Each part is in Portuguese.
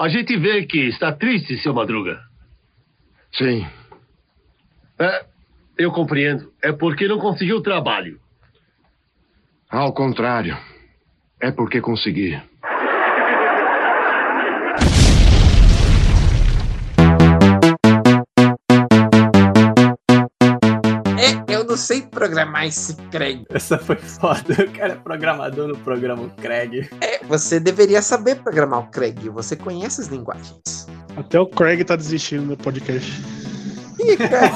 A gente vê que está triste, seu Madruga. Sim. É, eu compreendo. É porque não conseguiu trabalho. Ao contrário. É porque consegui. Sei programar esse Craig. Essa foi foda. O cara é programador no programa Craig. É, você deveria saber programar o Craig. Você conhece as linguagens. Até o Craig tá desistindo do podcast. Ih, cara,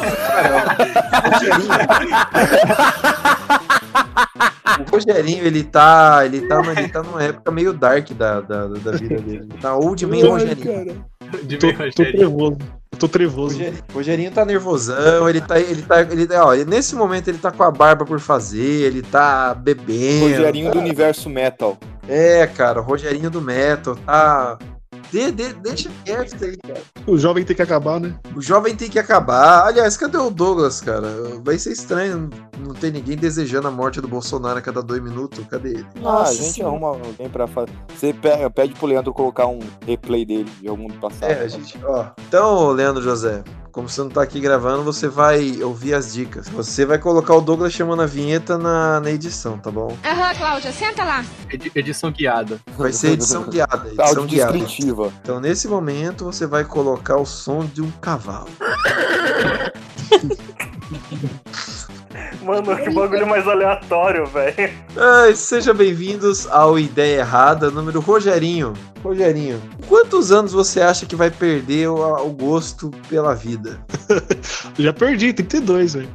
o Rogerinho, ele tá. Ele tá, ele tá numa época meio dark da, da, da vida dele. Ele tá old man Rogerinho. De meio trevoso. Eu tô trevoso. O Rogerinho tá nervosão, ele tá. Ele tá. Ele, ó, nesse momento ele tá com a barba por fazer, ele tá bebendo. Rogerinho do universo metal. É, cara, o Rogerinho do Metal, tá. De, de, deixa quieto aí, cara. O jovem tem que acabar, né? O jovem tem que acabar. Aliás, cadê o Douglas, cara? Vai ser estranho não ter ninguém desejando a morte do Bolsonaro a cada dois minutos. Cadê ele? ah, Nossa a gente senhora. arruma alguém pra fazer. Você pe- pede pro Leandro colocar um replay dele de algum do passado. É, a gente, ó. Então, Leandro José, como você não tá aqui gravando, você vai ouvir as dicas. Você vai colocar o Douglas chamando a vinheta na, na edição, tá bom? Aham, Cláudia, senta lá. Edi- Edição guiada. Vai ser edição guiada. Edição Áudio guiada. descritiva. Então, nesse momento, você vai colocar o som de um cavalo. Mano, que bagulho mais aleatório, velho. Ai, sejam bem-vindos ao Ideia Errada, número Rogerinho. Rogerinho, quantos anos você acha que vai perder o, o gosto pela vida? Já perdi, 32, velho.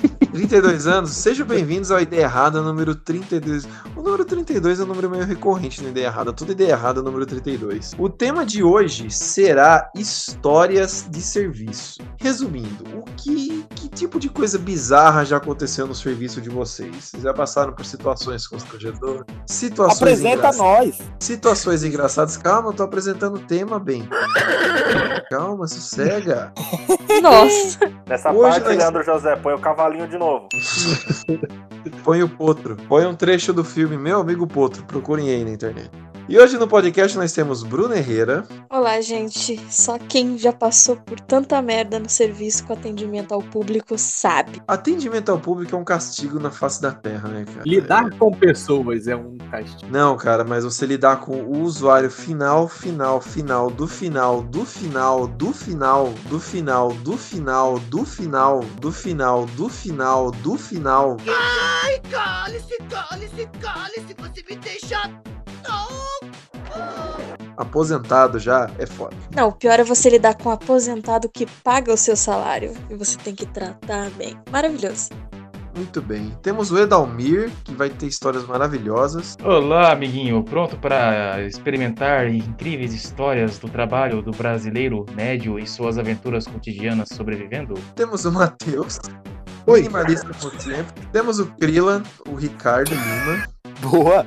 32 anos? Sejam bem-vindos ao Ideia Errada, número 32. O número 32 é um número meio recorrente no Ideia Errada. Tudo Ideia Errada, número 32. O tema de hoje será histórias de serviço. Resumindo, o que, que tipo de coisa bizarra já aconteceu no serviço de vocês? Vocês já passaram por situações constrangedoras? Situações Apresenta nós. Situações engraçadas. Calma, eu tô apresentando o tema, bem. Calma, sossega. Nossa. Nessa Hoje parte, nós- Leandro José, põe o de novo. Põe o Potro. Põe um trecho do filme Meu Amigo Potro. Procurem aí na internet. E hoje no podcast nós temos Bruno Herrera. Olá, gente. Só quem já passou por tanta merda no serviço com atendimento ao público sabe. Atendimento ao público é um castigo na face da terra, né, cara? Lidar com pessoas é um castigo. Não, cara, mas você lidar com o usuário final, final, final, do final, do final, do final, do final, do final, do final, do final, do final, do final. Ai, cale-se, cale-se, cale-se, você me deixa Aposentado já é foda. Não, o pior é você lidar com um aposentado que paga o seu salário e você tem que tratar bem. Maravilhoso. Muito bem. Temos o Edalmir, que vai ter histórias maravilhosas. Olá, amiguinho. Pronto para experimentar incríveis histórias do trabalho do brasileiro médio e suas aventuras cotidianas sobrevivendo? Temos o Matheus, Oi. minimalista por sempre. Temos o Krila, o Ricardo Lima. Boa.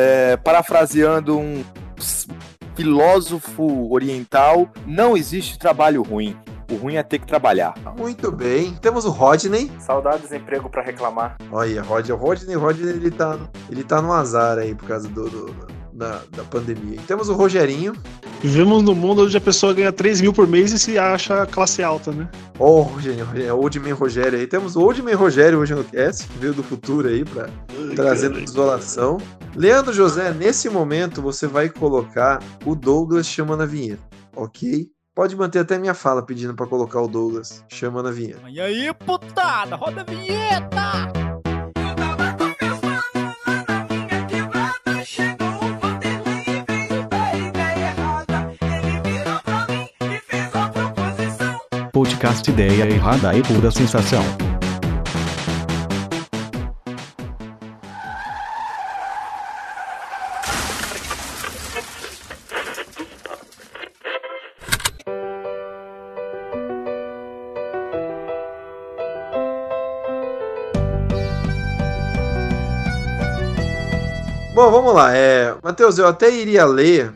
É, parafraseando um filósofo oriental, não existe trabalho ruim. O ruim é ter que trabalhar. Muito bem. Temos o Rodney. Saudades emprego pra reclamar. Olha, Rodney, o Rodney, Rodney ele tá, ele tá no azar aí por causa do, do- da, da pandemia. E temos o Rogerinho. Vivemos num mundo onde a pessoa ganha 3 mil por mês e se acha classe alta, né? Ó, o Rogerinho, Rogerinho, Old Man Rogério aí. Temos o Old Man Rogério hoje no cast, que veio do futuro aí pra trazer desolação. Leandro José, nesse momento você vai colocar o Douglas chamando a vinheta, ok? Pode manter até minha fala pedindo pra colocar o Douglas chamando a vinheta. E aí, putada, roda a vinheta! Podcast Ideia Errada e Pura Sensação. Bom, vamos lá. É, Matheus, eu até iria ler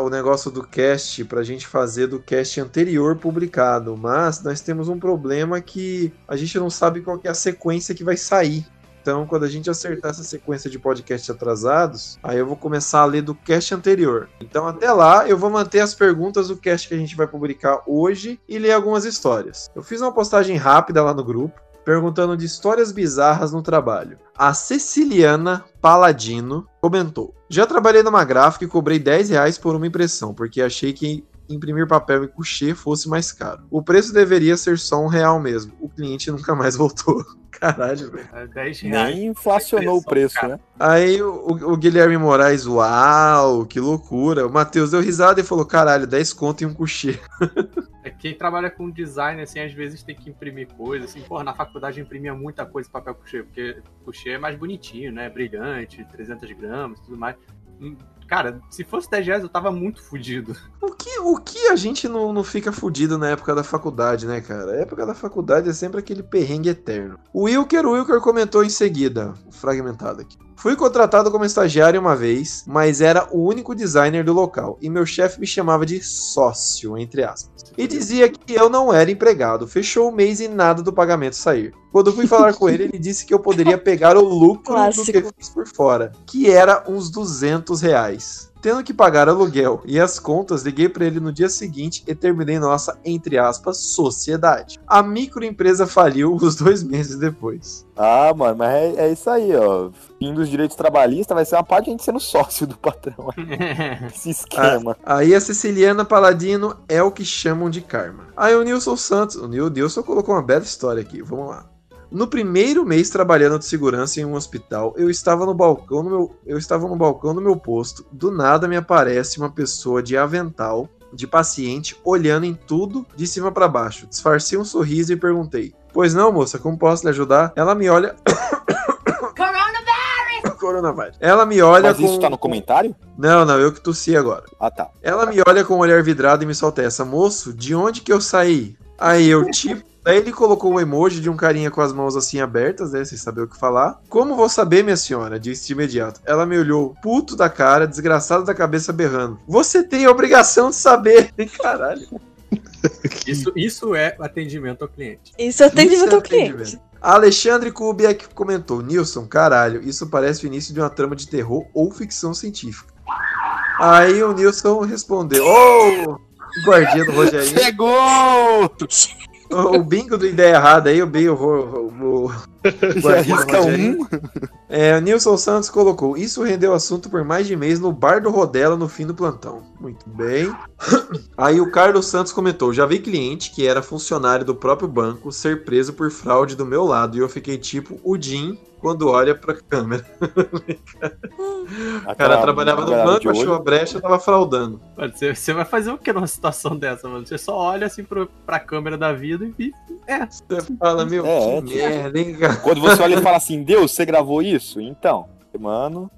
o negócio do cast pra gente fazer do cast anterior publicado, mas nós temos um problema que a gente não sabe qual é a sequência que vai sair. Então, quando a gente acertar essa sequência de podcasts atrasados, aí eu vou começar a ler do cast anterior. Então, até lá, eu vou manter as perguntas do cast que a gente vai publicar hoje e ler algumas histórias. Eu fiz uma postagem rápida lá no grupo perguntando de histórias bizarras no trabalho. A Ceciliana Paladino comentou: Já trabalhei numa gráfica e cobrei 10 reais por uma impressão, porque achei que imprimir papel em coucher fosse mais caro. O preço deveria ser só um real mesmo. O cliente nunca mais voltou. Caralho, velho. É 10 reais. Nem inflacionou o preço, né? Aí o, o Guilherme Moraes, uau, que loucura. O Matheus deu risada e falou: caralho, 10 conto em um coucher. É que quem trabalha com design, assim, às vezes tem que imprimir coisa, assim, porra, na faculdade eu imprimia muita coisa em papel coucher, porque coucher é mais bonitinho, né, brilhante, 300 gramas, tudo mais. Cara, se fosse 10 reais eu tava muito fudido. O que, o que a gente não, não fica fudido na época da faculdade, né, cara? A época da faculdade é sempre aquele perrengue eterno. O Wilker, o Wilker comentou em seguida, fragmentado aqui. Fui contratado como estagiário uma vez, mas era o único designer do local, e meu chefe me chamava de sócio, entre aspas. E dizia que eu não era empregado, fechou o mês e nada do pagamento sair. Quando fui falar com ele, ele disse que eu poderia pegar o lucro do que Clássico. fiz por fora, que era uns 200 reais. Tendo que pagar aluguel e as contas, liguei pra ele no dia seguinte e terminei nossa, entre aspas, sociedade. A microempresa faliu os dois meses depois. Ah, mano, mas é, é isso aí, ó. Fim dos direitos trabalhistas vai ser uma parte de a gente sendo sócio do patrão. Esse esquema. Aí a Ceciliana Paladino é o que chamam de karma. Aí o Nilson Santos, o Nil- Nilson colocou uma bela história aqui, vamos lá. No primeiro mês trabalhando de segurança em um hospital, eu estava no balcão no meu, eu estava no balcão do meu posto. Do nada me aparece uma pessoa de avental, de paciente, olhando em tudo de cima para baixo. Disfarcei um sorriso e perguntei: "Pois não, moça, como posso lhe ajudar?" Ela me olha Coronavírus. Ela me olha Mas com isso tá no comentário? Não, não, eu que tossi agora. Ah, tá. Ela me olha com um olhar vidrado e me solta essa, moço, de onde que eu saí? Aí eu, tipo, Daí ele colocou um emoji de um carinha com as mãos assim abertas, né? Sem saber o que falar. Como vou saber, minha senhora? Disse de imediato. Ela me olhou, puto da cara, desgraçado da cabeça berrando. Você tem a obrigação de saber. Caralho. Isso, isso é atendimento ao cliente. Isso é atendimento Isso é ao cliente. atendimento. Alexandre Kubiak comentou: Nilson, caralho, isso parece o início de uma trama de terror ou ficção científica. Aí o Nilson respondeu: Ô, guardinha do Rogerinho. Chegou! O, o bingo do Ideia Errada aí, o bingo. O, o, o guardinha do Rogerinho. É, o Nilson Santos colocou: Isso rendeu assunto por mais de mês no bar do Rodela no fim do plantão. Muito bem. Aí o Carlos Santos comentou: Já vi cliente que era funcionário do próprio banco ser preso por fraude do meu lado e eu fiquei tipo o Jim quando olha pra câmera. O cara trabalhava no banco, achou a brecha, tava fraudando. Mano, Você, você vai fazer o que numa situação dessa, mano? Você só olha assim pro, pra câmera da vida e. É. Você fala, meu, É, que tipo, merda, hein, cara? Quando você olha e fala assim, Deus, você gravou isso? Então, mano.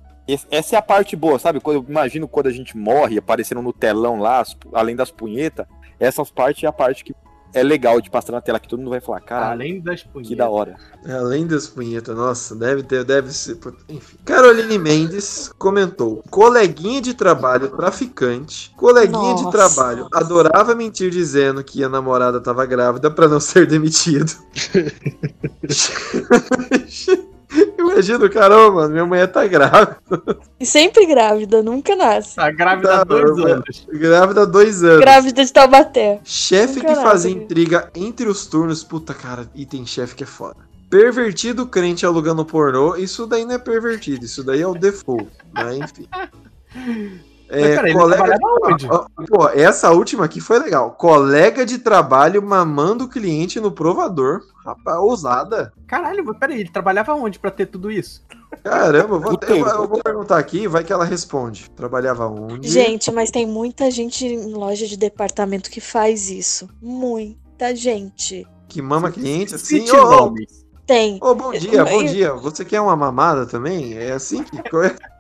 Essa é a parte boa, sabe? Quando eu imagino quando a gente morre, aparecendo no telão lá, além das punhetas, essas partes é a parte que é legal de passar na tela, que todo mundo vai falar, caralho, Além das punhetas. que da hora. Além das punhetas, nossa, deve ter, deve ser. Enfim. Caroline Mendes comentou: coleguinha de trabalho traficante, coleguinha de Nossa. trabalho adorava mentir dizendo que a namorada tava grávida pra não ser demitido. Imagina, caramba, mano, minha mulher tá grávida. E sempre grávida, nunca nasce. Tá grávida Tá, há dois mano, anos. Grávida há dois anos. Grávida de Taubaté. Chefe que Nunca fazia nasce. intriga entre os turnos. Puta, cara, e tem chefe que é foda. Pervertido crente alugando pornô, isso daí não é pervertido, isso daí é o default. Mas enfim. É, Mas, cara, ele colega de... Pô, essa última aqui foi legal. Colega de trabalho mamando o cliente no provador. Rapaz, ousada. Caralho, peraí, ele trabalhava onde pra ter tudo isso? Caramba, eu vou, eu, eu vou perguntar aqui, vai que ela responde. Trabalhava onde? Gente, mas tem muita gente em loja de departamento que faz isso. Muita gente. Que mama cliente assim? Cite nomes. Tem. Ô, bom dia, bom dia. Você quer uma mamada também? É assim que.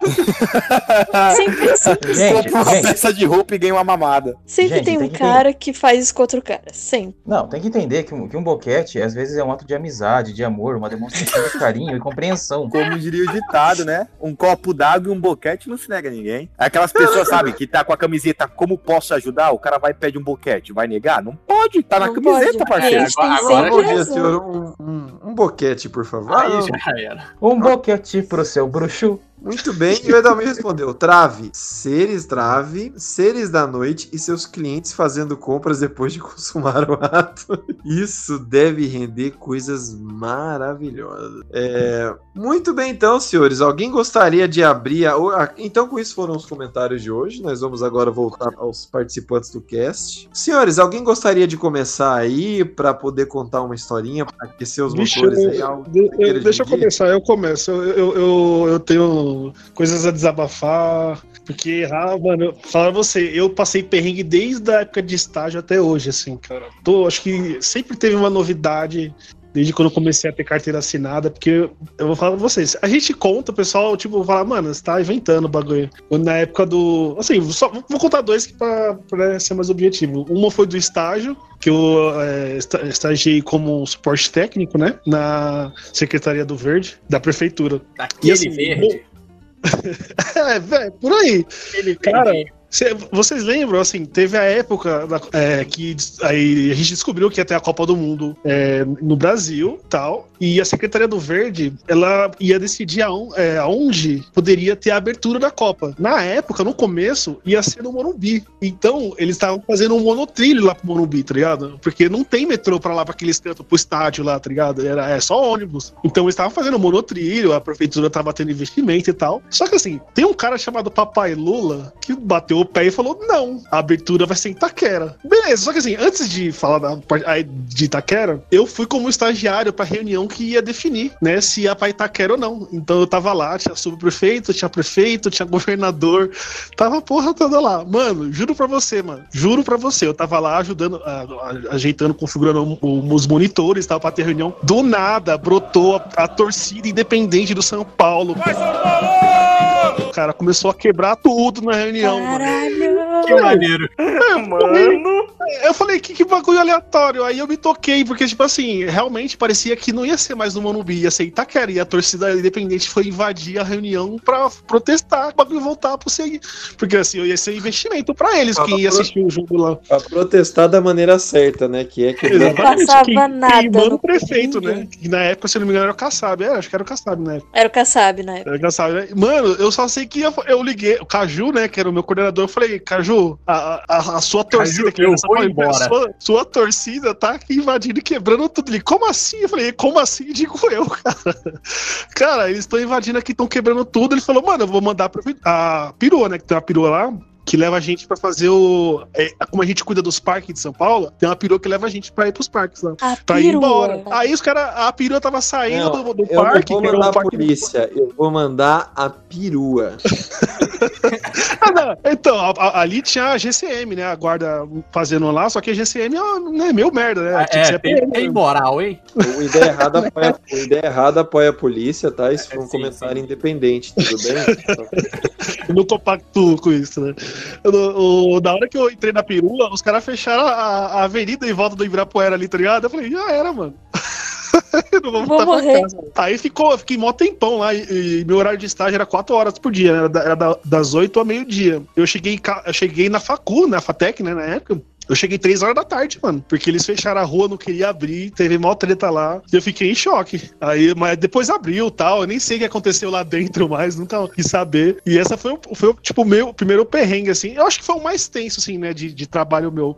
Sempre, sempre, Gente, uma gente. peça de roupa e ganha uma mamada. sempre Gente, tem um tem que cara que faz isso com outro cara. Sempre. Não, tem que entender que um, que um boquete às vezes é um ato de amizade, de amor, uma demonstração de carinho e compreensão. Como diria o ditado, né? Um copo d'água e um boquete não se nega a ninguém. Aquelas pessoas, sabe, que tá com a camiseta como posso ajudar, o cara vai e pede um boquete. Vai negar? Não pode, tá na Não camiseta, pode. parceiro. Tem Agora- sempre Bom dia, razão. senhor. Um, um, um boquete, por favor. Aí Ah, já era. Um boquete pro seu bruxo. Muito bem, e o Edalmir respondeu: Trave, seres trave, seres da noite e seus clientes fazendo compras depois de consumar o ato. Isso deve render coisas maravilhosas. É, muito bem, então, senhores. Alguém gostaria de abrir. A... Então, com isso foram os comentários de hoje. Nós vamos agora voltar aos participantes do cast. Senhores, alguém gostaria de começar aí para poder contar uma historinha, para aquecer os Vixe, motores eu- aí? Queira eu- deixa eu começar, eu começo. Eu, eu, eu, eu tenho coisas a desabafar, porque, ah, mano, eu- falar pra você, eu passei perrengue desde a época de estágio até hoje, assim, cara. Tô, acho que sempre teve uma novidade. Desde quando eu comecei a ter carteira assinada, porque eu vou falar pra vocês, a gente conta, o pessoal, tipo, fala, mano, você tá inventando o bagulho. Na época do. Assim, só, vou contar dois que pra, pra ser mais objetivo. Uma foi do estágio, que eu é, esta- estagiei como suporte técnico, né? Na Secretaria do Verde, da Prefeitura. Daquele E assim, verde. É, velho, por aí. Aquele Cara, verde. Cê- vocês lembram, assim, teve a época da- é, que aí a gente descobriu que ia ter a Copa do Mundo é, no Brasil tal, e a Secretaria do Verde, ela ia decidir aon- é, aonde poderia ter a abertura da Copa. Na época, no começo, ia ser no Morumbi. Então, eles estavam fazendo um monotrilho lá pro Morumbi, tá ligado? Porque não tem metrô pra lá, pra aqueles cantos, pro estádio lá, tá ligado? Era, é só ônibus. Então, eles estavam fazendo monotrilho, a prefeitura tava tendo investimento e tal. Só que assim, tem um cara chamado Papai Lula que bateu o pé e falou: não, a abertura vai ser em Itaquera. Beleza, só que assim, antes de falar da parte de Itaquera, eu fui como estagiário pra reunião que ia definir, né, se ia pra Itaquera ou não. Então eu tava lá, tinha subprefeito, tinha prefeito, tinha governador, tava a porra toda lá. Mano, juro pra você, mano, juro pra você, eu tava lá ajudando, ajeitando, configurando os monitores, tava pra ter reunião. Do nada, brotou a, a torcida independente do São Paulo. O cara começou a quebrar tudo na reunião, mano. Que maneiro. Mano. Eu falei, que, que bagulho aleatório. Aí eu me toquei, porque, tipo assim, realmente parecia que não ia ser mais no Morumbi, ia ser Itaquera. E a torcida independente foi invadir a reunião pra protestar, o bagulho voltar pro seguir. Porque, assim, ia ser investimento pra eles, quem ia assistir o jogo lá. Pra protestar da maneira certa, né? Que é que Exatamente. passava quem, nada o prefeito, ninguém. né? Que na época, se eu não me engano, era o Kassab. É, acho que era o Kassab, né? Era o Kassab na época. Era o Kassab, né? Mano, eu só sei que eu, eu liguei, o Caju, né, que era o meu coordenador, eu falei, Caju, a, a, a sua torcida que eu vou embora. Sua, sua torcida tá aqui invadindo e quebrando tudo. Ele, como assim? Eu falei, como assim? Digo eu, cara. Cara, eles estão invadindo aqui, estão quebrando tudo. Ele falou, mano, eu vou mandar pra, a perua, né, que tem uma perua lá, que leva a gente pra fazer o. é, como a gente cuida dos parques de São Paulo, tem uma perua que leva a gente pra ir pros parques lá. A Pra ir embora. Aí os caras, a perua tava saindo Não, do, do eu não parque, vou que era mandar um a polícia, eu vou mandar a perua. Ah, não. Então, a- a- ali tinha a GCM, né? A guarda fazendo lá, só que a GCM é né, meio merda, né? Que É, tem, tem moral, hein? O Ideia Errada apoia, o Ideia Errada apoia a polícia, tá? Isso foi um sim, comentário sim. independente, tudo bem? Eu não compacto com isso, né? Não- o- da hora que eu entrei na perua, os caras fecharam a, a avenida em volta do Ibirapuera ali, tá ligado? Eu falei, já era, mano. Não vou, Vou morrer. casa. Aí ficou, eu fiquei mó tempão lá e, e meu horário de estágio era 4 horas por dia, né? era, da- era da- das 8 ao meio-dia. Eu cheguei, eu cheguei na Facu, na Fatec, né, na época. Eu cheguei 3 horas da tarde, mano. Porque eles fecharam a rua, não queria abrir, teve mó treta lá. E eu fiquei em choque. Aí, mas depois abriu tal. Eu nem sei o que aconteceu lá dentro mais, nunca quis saber. E essa foi, foi tipo, meu primeiro perrengue, assim. Eu acho que foi o mais tenso, assim, né, de, de trabalho meu.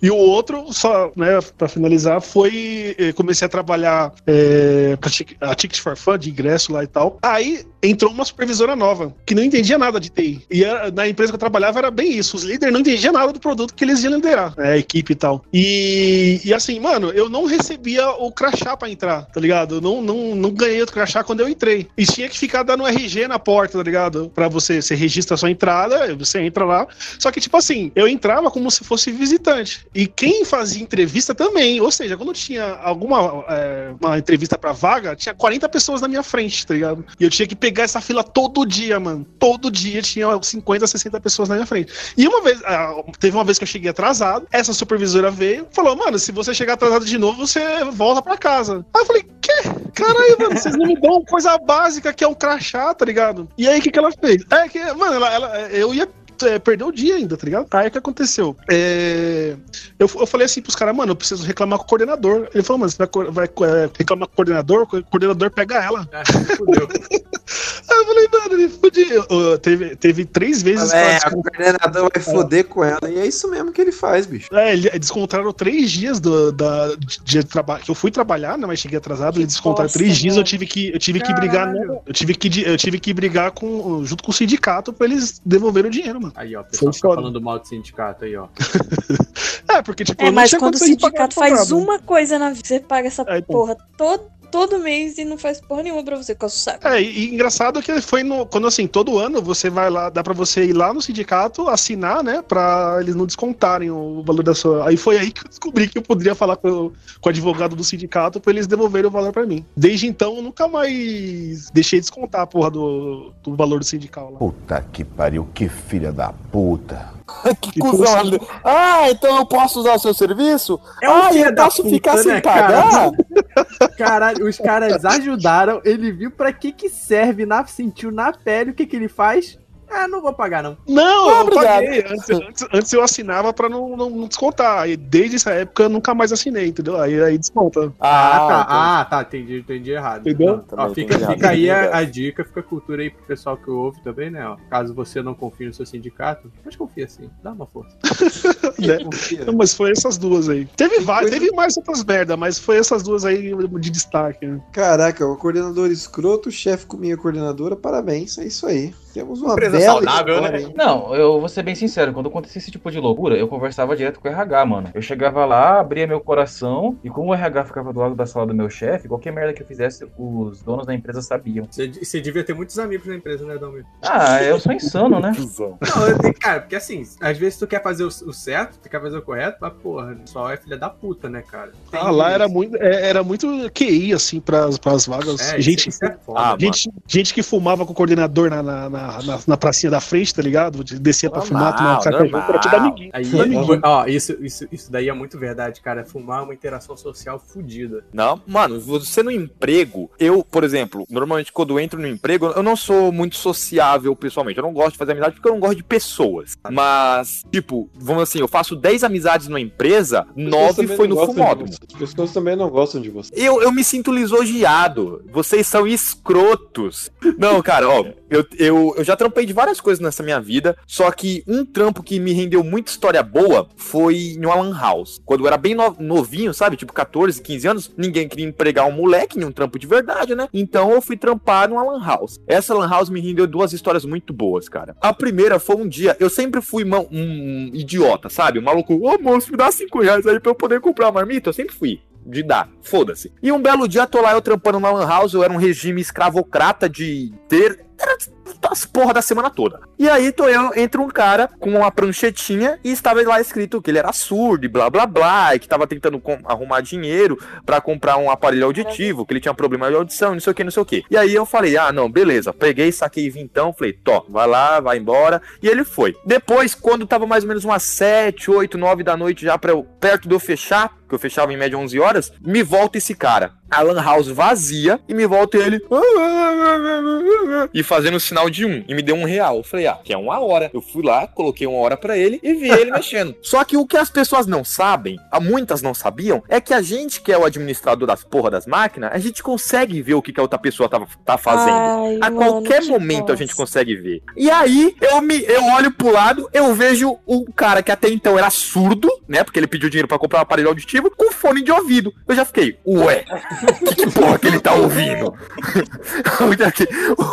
E o outro, só, né, pra finalizar, foi. eh, Comecei a trabalhar é, a Ticket for Fun, de ingresso lá e tal. Aí entrou uma supervisora nova, que não entendia nada de TI. E era- na empresa que eu trabalhava era bem isso. Os líderes não entendiam nada do produto que eles iam liderar, né, a equipe e tal. E, e assim, mano, eu não recebia o crachá pra entrar, tá ligado? Eu não, não, não ganhei o crachá quando eu entrei. E tinha que ficar dando RG na porta, tá ligado? Pra você, você registra a sua entrada, você entra lá. Só que, tipo assim, eu entrava como se fosse visitante. E quem fazia entrevista também. Ou seja, quando tinha alguma é, uma entrevista pra vaga, tinha 40 pessoas na minha frente, tá ligado? E eu tinha que pegar essa fila todo dia, mano. Todo dia tinha 50, 60 pessoas na minha frente. E uma vez, ah, teve uma vez que eu cheguei atrasado, essa supervisora veio falou: Mano, se você chegar atrasado de novo, você volta pra casa. Aí eu falei: Quê? Caralho, mano, vocês não me dão coisa básica que é um crachá, tá ligado? E aí o que, que ela fez? É que, mano, ela, ela- eu ia é, perder o dia ainda, tá ligado? Aí o que aconteceu? É, eu, eu falei assim pros caras, mano, eu preciso reclamar com o coordenador. Ele falou, mano, você vai, vai é, reclamar com o coordenador? O coordenador pega ela. Ah, fudeu. Aí eu falei, mano, ele fudeu. Teve, teve três vezes É, o coordenador vai foder com ela. E é isso mesmo que ele faz, bicho. É, ele- descontaram três dias do, da, de trabalho. Que eu fui trabalhar, né? Mas cheguei atrasado. Eles descontaram três dias. Eu mano. tive que, eu tive que brigar. No- eu tive que, eu tive que brigar com, junto com o sindicato pra eles devolverem o dinheiro, mano. Aí, ó, o pessoal fica foda. falando mal do sindicato aí, ó. É, porque, tipo, É, mas quando o sindicato faz advogado. uma coisa na vida, você paga essa É, então. porra todo, todo mês e não faz porra nenhuma pra você, com o saco. É, e, engraçado que foi no, quando assim, todo ano você vai lá, dá pra você ir lá no sindicato, assinar, né, pra eles não descontarem o valor da sua. Aí foi aí que eu descobri que eu poderia falar com, o- com o advogado do sindicato pra eles devolverem o valor pra mim. Desde então eu nunca mais deixei de descontar a porra do, do valor do sindical lá. Puta que pariu, que filha da puta. Que cuzão. Ah, então eu posso usar o seu serviço? É ah, eu posso puta, ficar sem né, cara? pagar? Caralho, os caras ajudaram, ele viu pra que que serve, na, sentiu na pele, o que que ele faz? Ah, não vou pagar não. Não, Ah, eu obrigado. paguei. Antes, antes- antes eu assinava pra não, não, não descontar. Aí desde essa época eu nunca mais assinei, entendeu? Aí, aí desconta. Ah, tá, então. ah, tá, entendi, entendi errado. Entendeu? Ó, fica entendi fica errado, aí a, a dica, fica a cultura aí pro pessoal que ouve também, né? Ó. Caso você não confie no seu sindicato, mas confia sim, dá uma força. né? Confia. Não, mas foi essas duas aí. Teve várias, teve mais outras merda, mas foi essas duas aí de destaque. né? Caraca, o coordenador escroto, o chefe com minha coordenadora, parabéns, é isso aí. Temos uma Empresa bela saudável, história, né? hein? Não, eu vou ser bem sincero, quando acontecia esse tipo de loucura, eu conversava direto com o RH, mano. Eu chegava lá, abria meu coração, e como o RH ficava do lado da sala do meu chefe, qualquer merda que eu fizesse, os donos da empresa sabiam. Você, você devia ter muitos amigos na empresa, né, Dalmir? Ah, eu sou insano, né? Não, eu tenho- cara, porque assim, às vezes tu quer fazer o, o certo, tu quer fazer o correto, mas porra, só é filha da puta, né, cara? Tem Ah, lá isso. era muito, é, era muito QI, assim, pras, pras vagas. É, gente, isso é foda. Ah, gente, gente que fumava com o coordenador na, na, na, na- na pracinha da frente, tá ligado? Descia pra Normal, fumar, tomar um junto, era tudo amiguinho. Aí, ó, isso, isso, isso daí é muito verdade, cara. Fumar é uma interação social fodida. Não, mano, você no emprego, eu, por exemplo, normalmente quando eu entro no emprego, eu não sou muito sociável pessoalmente. Eu não gosto de fazer amizade porque eu não gosto de pessoas. Mas, tipo, vamos assim, eu faço 10 amizades numa empresa, 9 foi no fumódromo. As pessoas também não gostam de você. Eu, eu me sinto lisonjeado. Vocês são escrotos. Não, cara, ó, eu, eu, eu já trampei de várias coisas nessa minha vida, só que um trampo que me rendeu muita história boa foi em uma lan house. Quando eu era bem no- novinho, sabe? Tipo 14, 15 anos, ninguém queria empregar um moleque em um trampo de verdade, né? Então eu fui trampar numa lan house. Essa lan house me rendeu duas histórias muito boas, cara. A primeira foi um dia, eu sempre fui uma- um idiota, sabe? Um maluco, ô moço, me dá 5 reais aí pra eu poder comprar uma marmita. Eu sempre fui de dar, foda-se. E um belo dia tô lá eu trampando na Lan House, eu era um regime escravocrata de ter. Era as porra da semana toda. E aí tô eu, entra um cara com uma pranchetinha e estava lá escrito que ele era surdo e blá blá blá, e que tava tentando arrumar dinheiro pra comprar um aparelho auditivo, que ele tinha problema de audição, não sei o que, não sei o que. E aí eu falei, ah, não, beleza. Peguei, saquei vintão, falei, tó, vai lá, vai embora. E ele foi. Depois, quando tava mais ou menos umas 7, 8, 9 da noite, já pra eu, perto de eu fechar, que eu fechava em média 11 horas, me volta esse cara. A lan house vazia e me volta ele e fazendo o sinal de um e me deu um real. Eu falei, ah, que é uma hora. Eu fui lá, coloquei uma hora pra ele e vi ele mexendo. Só que o que as pessoas não sabem, ah, muitas não sabiam, é que a gente que é o administrador das porra das máquinas, a gente consegue ver o que, que a outra pessoa tá, tá fazendo. Ai, a mano, qualquer que momento a gente consegue ver. E aí eu me eu olho pro lado, eu vejo o cara que até então era surdo, né? Porque ele pediu dinheiro pra comprar um aparelho auditivo com fone de ouvido. Eu já fiquei, ué, que, que porra que ele tá ouvindo? Fiquei,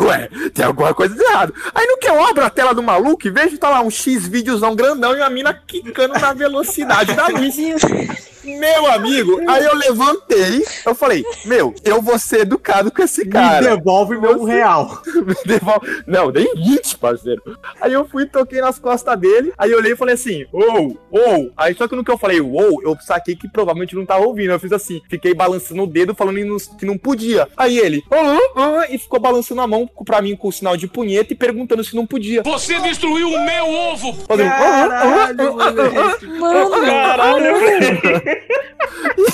ué, tem alguma coisa de errado. Aí no que eu abro a tela do maluco e vejo tá lá um X vídeozão grandão e a mina quicando na velocidade da luz. Meu amigo, aí eu levantei, eu falei, meu, eu vou ser educado com esse cara. Me devolve meu um real. Me devolve- Não, nem 20, parceiro. Aí eu fui, toquei nas costas dele, aí eu olhei e falei assim, ou, ou. Aí só que no que eu falei, ou, eu saquei que provavelmente não tava ouvindo. Eu fiz assim, fiquei balançando o dedo, falando que não- podia. Aí ele, ah, ah, e ficou balançando a mão pra mim com o sinal de punheta e perguntando se não podia. Você destruiu o meu ovo! Fazendo, ah, ah, ah, ah, ah. Caralho.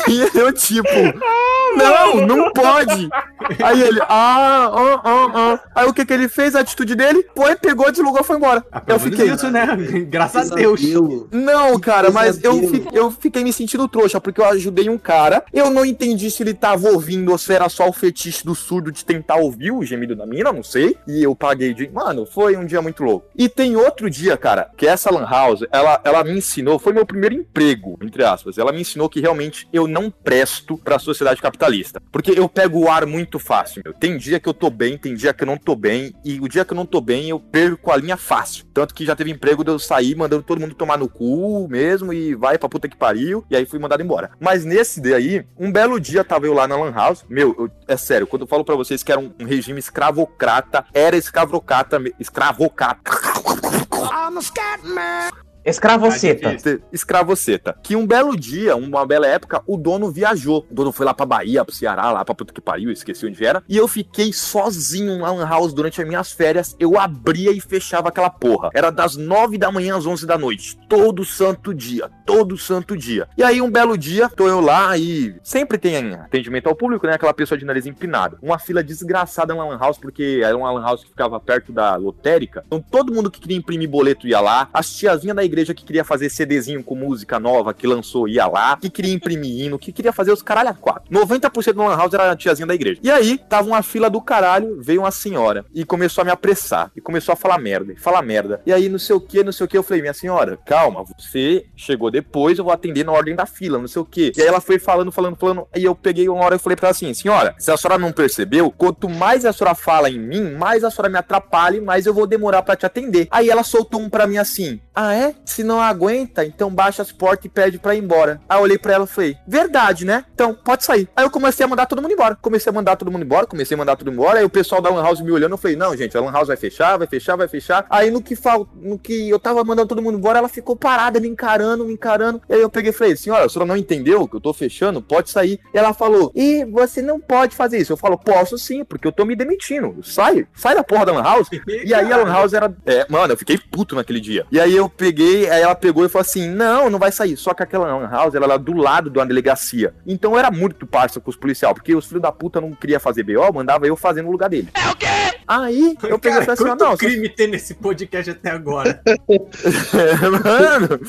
E eu, tipo, não, não pode. Aí ele, ah, ah, ah, ah. Aí o que que ele fez? A atitude dele? Foi, pegou, deslogou e foi embora. Eu fiquei. isso, né? Graças a Deus. Não, cara, mas eu, fi- eu fiquei me sentindo trouxa, porque eu ajudei um cara. Eu não entendi se ele tava ouvindo ou se era só o fetiche do surdo de tentar ouvir o gemido da mina, não sei. E eu paguei de. Mano, foi um dia muito louco. E tem outro dia, cara, que essa Lan House, ela, ela me ensinou, foi meu primeiro emprego, entre aspas. Ela me ensinou que realmente eu não presto pra sociedade capitalista. Porque eu pego o ar muito fácil, meu. Tem dia que eu tô bem, tem dia que eu não tô bem. E o dia que eu não tô bem, eu perco a linha fácil. Tanto que já teve emprego de eu sair mandando todo mundo tomar no cu mesmo e vai pra puta que pariu. E aí fui mandado embora. Mas nesse daí, um belo dia tava eu lá na Lan House. Meu, eu- é sério, quando eu falo pra vocês que era um, um regime escravocrata, era escravocrata, escravocrata. Escravoceta. Escravoceta. Escravoceta. Que um belo dia, uma bela época, o dono viajou. O dono foi lá pra Bahia, pro Ceará, lá pra puta que pariu, esqueci onde era. E eu fiquei sozinho na Lan House durante as minhas férias. Eu abria e fechava aquela porra. Era das nove da manhã às onze da noite. Todo santo dia. Todo santo dia. E aí, um belo dia, tô eu lá e sempre tem atendimento ao público, né? Aquela pessoa de nariz empinado. Uma fila desgraçada na Lan House, porque era uma Lan House que ficava perto da lotérica. Então todo mundo que queria imprimir boleto ia lá. As tiazinhas da igreja que queria fazer CDzinho com música nova que lançou ia lá. Que queria imprimir hino, que queria fazer os caralho a quatro. 90% do Lan House era a tiazinha da igreja. E aí, tava uma fila do caralho, veio uma senhora e começou a me apressar. E começou a falar merda, e falar merda. E aí, não sei o que, não sei o que, eu falei, minha senhora, calma, você chegou depois, eu vou atender na ordem da fila, não sei o que. E aí ela foi falando, falando, falando. Aí eu peguei uma hora e falei pra ela assim, senhora, se a senhora não percebeu, quanto mais a senhora fala em mim, mais a senhora me atrapalha e mais eu vou demorar pra te atender. Aí ela soltou um pra mim assim, ah é? Se não aguenta, então baixa as portas e pede pra ir embora. Aí eu olhei pra ela e falei, verdade, né? Então, pode sair. Aí eu comecei a mandar todo mundo embora. Comecei a mandar todo mundo embora, comecei a mandar todo mundo embora. Aí o pessoal da Lan House me olhando, eu falei, não, gente, a Lan House vai fechar, vai fechar, vai fechar. Aí no que fal... no que eu tava mandando todo mundo embora, ela ficou parada, me encarando, me encarando. E aí eu peguei e falei, senhora, a senhora não entendeu que eu tô fechando? Pode sair. E ela falou, e você não pode fazer isso. Eu falo, posso sim, porque eu tô me demitindo. Sai, sai da porra da Lan House. E aí a Lan House era. É, mano, eu fiquei puto naquele dia. E aí eu peguei, aí ela pegou e falou assim: não, não vai sair. Só que aquela Lan House ela era do lado de uma delegacia. Então eu era muito parça com os policiais, porque os filhos da puta não queriam fazer BO, mandava eu fazer no lugar dele. É o quê? Aí eu peguei e Cara, assim: quanto não, crime tem nesse podcast até agora? Mano.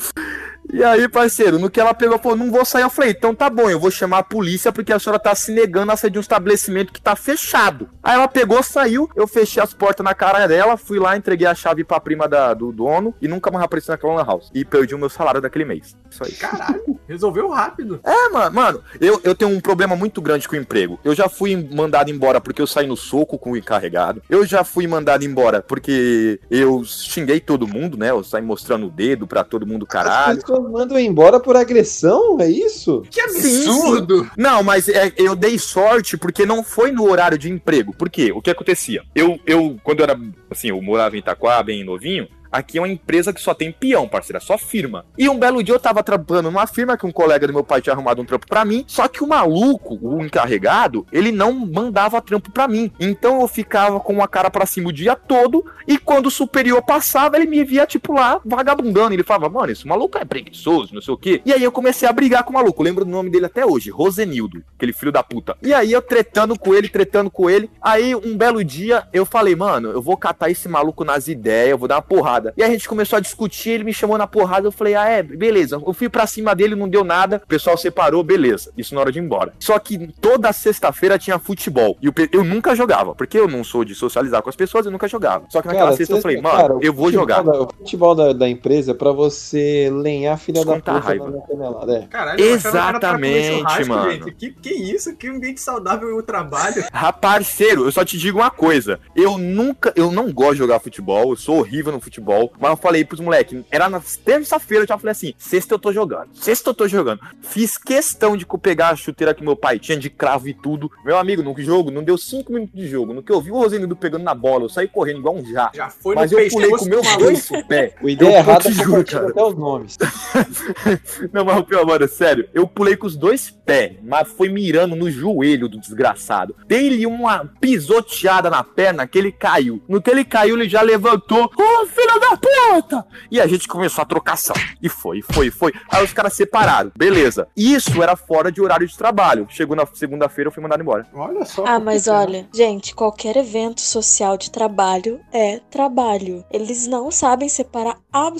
E aí, parceiro, no que ela pegou, falou, não vou sair. Eu falei, então tá bom, eu vou chamar a polícia porque a senhora tá se negando a sair de um estabelecimento que tá fechado. Aí ela pegou, saiu, eu fechei as portas na cara dela, fui lá, entreguei a chave pra prima da, do dono e nunca mais apareci naquela lan house. E perdi o meu salário daquele mês. Isso aí. Caralho, resolveu rápido. É, mano, mano, eu, eu tenho um problema muito grande com o emprego. Eu já fui mandado embora porque eu saí no soco com o encarregado. Eu já fui mandado embora porque eu xinguei todo mundo, né? Eu saí mostrando o dedo pra todo mundo, caralho. As pessoas mandam embora por agressão, é isso? Que absurdo! Sim. Não, mas é, eu dei sorte porque não foi no horário de emprego. Por quê? O que acontecia? Eu, eu quando eu era, assim, eu morava em Itaquá, bem novinho, Aqui é uma empresa que só tem peão, parceiro, é só firma. E um belo dia eu tava trampando numa firma que um colega do meu pai tinha arrumado um trampo pra mim, só que o maluco, o encarregado, ele não mandava trampo pra mim. Então eu ficava com uma cara pra cima o dia todo, e quando o superior passava, ele me via, tipo, lá, vagabundando. Ele falava, mano, esse maluco é preguiçoso, não sei o quê. E aí eu comecei a brigar com o maluco, lembro do nome dele até hoje, Rosenildo, aquele filho da puta. E aí eu tretando com ele, tretando com ele. Aí um belo dia eu falei, mano, eu vou catar esse maluco nas ideias, eu vou dar uma porrada porrada. E a gente começou a discutir, ele me chamou na porrada, eu falei, ah, é, beleza. Eu fui pra cima dele, não deu nada, o pessoal separou, beleza. Isso na hora de ir embora. Só que toda sexta-feira tinha futebol. E eu, eu, nunca jogava, porque eu não sou de socializar com as pessoas, eu nunca jogava. Só que naquela Cara, sexta eu falei, cara, mano, eu vou jogar. da- o futebol da, da empresa é pra você lenhar a filha da Descontar a puta raiva. na minha canelada. É. Caralho, Exatamente, mano. gente. Que, que isso? Que ambiente saudável o trabalho. Raparceiro, eu só te digo uma coisa. Eu nunca, eu não gosto de jogar futebol, eu sou horrível no futebol. Futebol. Mas eu falei pros moleques, era na terça-feira, eu já falei assim: sexta eu tô jogando, sexta eu tô jogando. Fiz questão de pegar a chuteira que meu pai tinha de cravo e tudo. Meu amigo, no jogo, não deu cinco minutos de jogo. No que eu vi o Rosenildo pegando na bola, eu saí correndo igual um já. Já foi Mas no eu pulei com meus do maluco. dois pés. O ideia Eu- eu errada te é juro, compartilhar cara. até os nomes. Não, mas pior, mano, sério, eu pulei com os dois pés, mas foi mirando no joelho do desgraçado. Dei-lhe uma pisoteada na perna que ele caiu. No que ele caiu, ele já levantou. Ô, da puta! E a gente começou a trocação. E foi, foi, foi. Aí os caras separaram. Beleza. Isso era fora de horário de trabalho. Chegou na segunda-feira, eu fui mandado embora. Olha só. Ah, mas olha, gente, qualquer evento social de trabalho é trabalho. Eles não sabem separar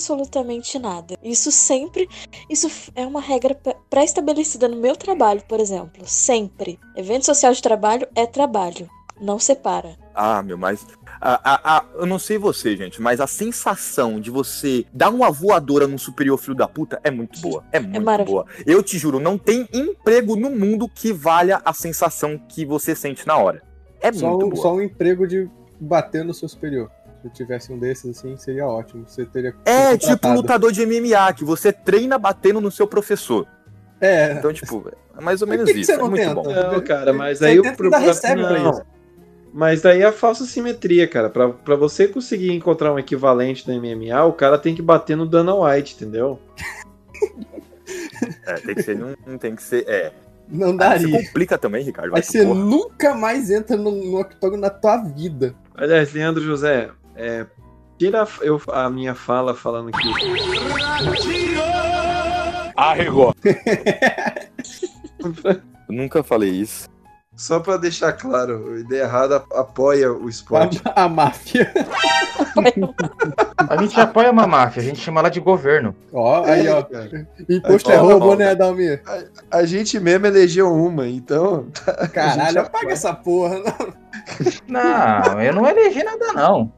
absolutamente nada. Isso sempre. Isso é uma regra pré- pré-estabelecida no meu trabalho, por exemplo. Sempre. Evento social de trabalho é trabalho. Não separa. Ah, meu, mas. A- a- a- eu não sei você, gente, mas a sensação de você dar uma voadora num superior filho da puta é muito boa. É muito maravilhoso. boa. Eu te juro, não tem emprego no mundo que valha a sensação que você sente na hora. É só, muito um, boa. só um emprego de bater no seu superior. Se eu tivesse um desses assim, seria ótimo. Você teria. É tipo um lutador de MMA, que você treina batendo no seu professor. É. Então, tipo, é mais ou menos por que que isso. você é não muito tenta? bom. Não, cara, mas Você aí o problema. Não. Mas daí é a falsa simetria, cara. Pra, pra você conseguir encontrar um equivalente do MMA, o cara tem que bater no Dana White, entendeu? É, tem que ser. Não, tem que ser. É. Não Ah, daria. Você complica também, Ricardo. vai Aí você porra. nunca mais entra no, no octógono na tua vida. Aliás, Leandro José, é, tira a- eu, a minha fala falando que. Arregou. Eu nunca falei isso. Só pra deixar claro, a ideia errada apoia o esporte. A, a máfia. A gente apoia uma máfia, a gente chama ela de governo. Ó, aí, É, ó. cara. Imposto é roubo, né, Dalmir? A gente mesmo elegeu uma, então. a gente Caralho, apaga essa porra, não. Não, eu não elegi nada, não.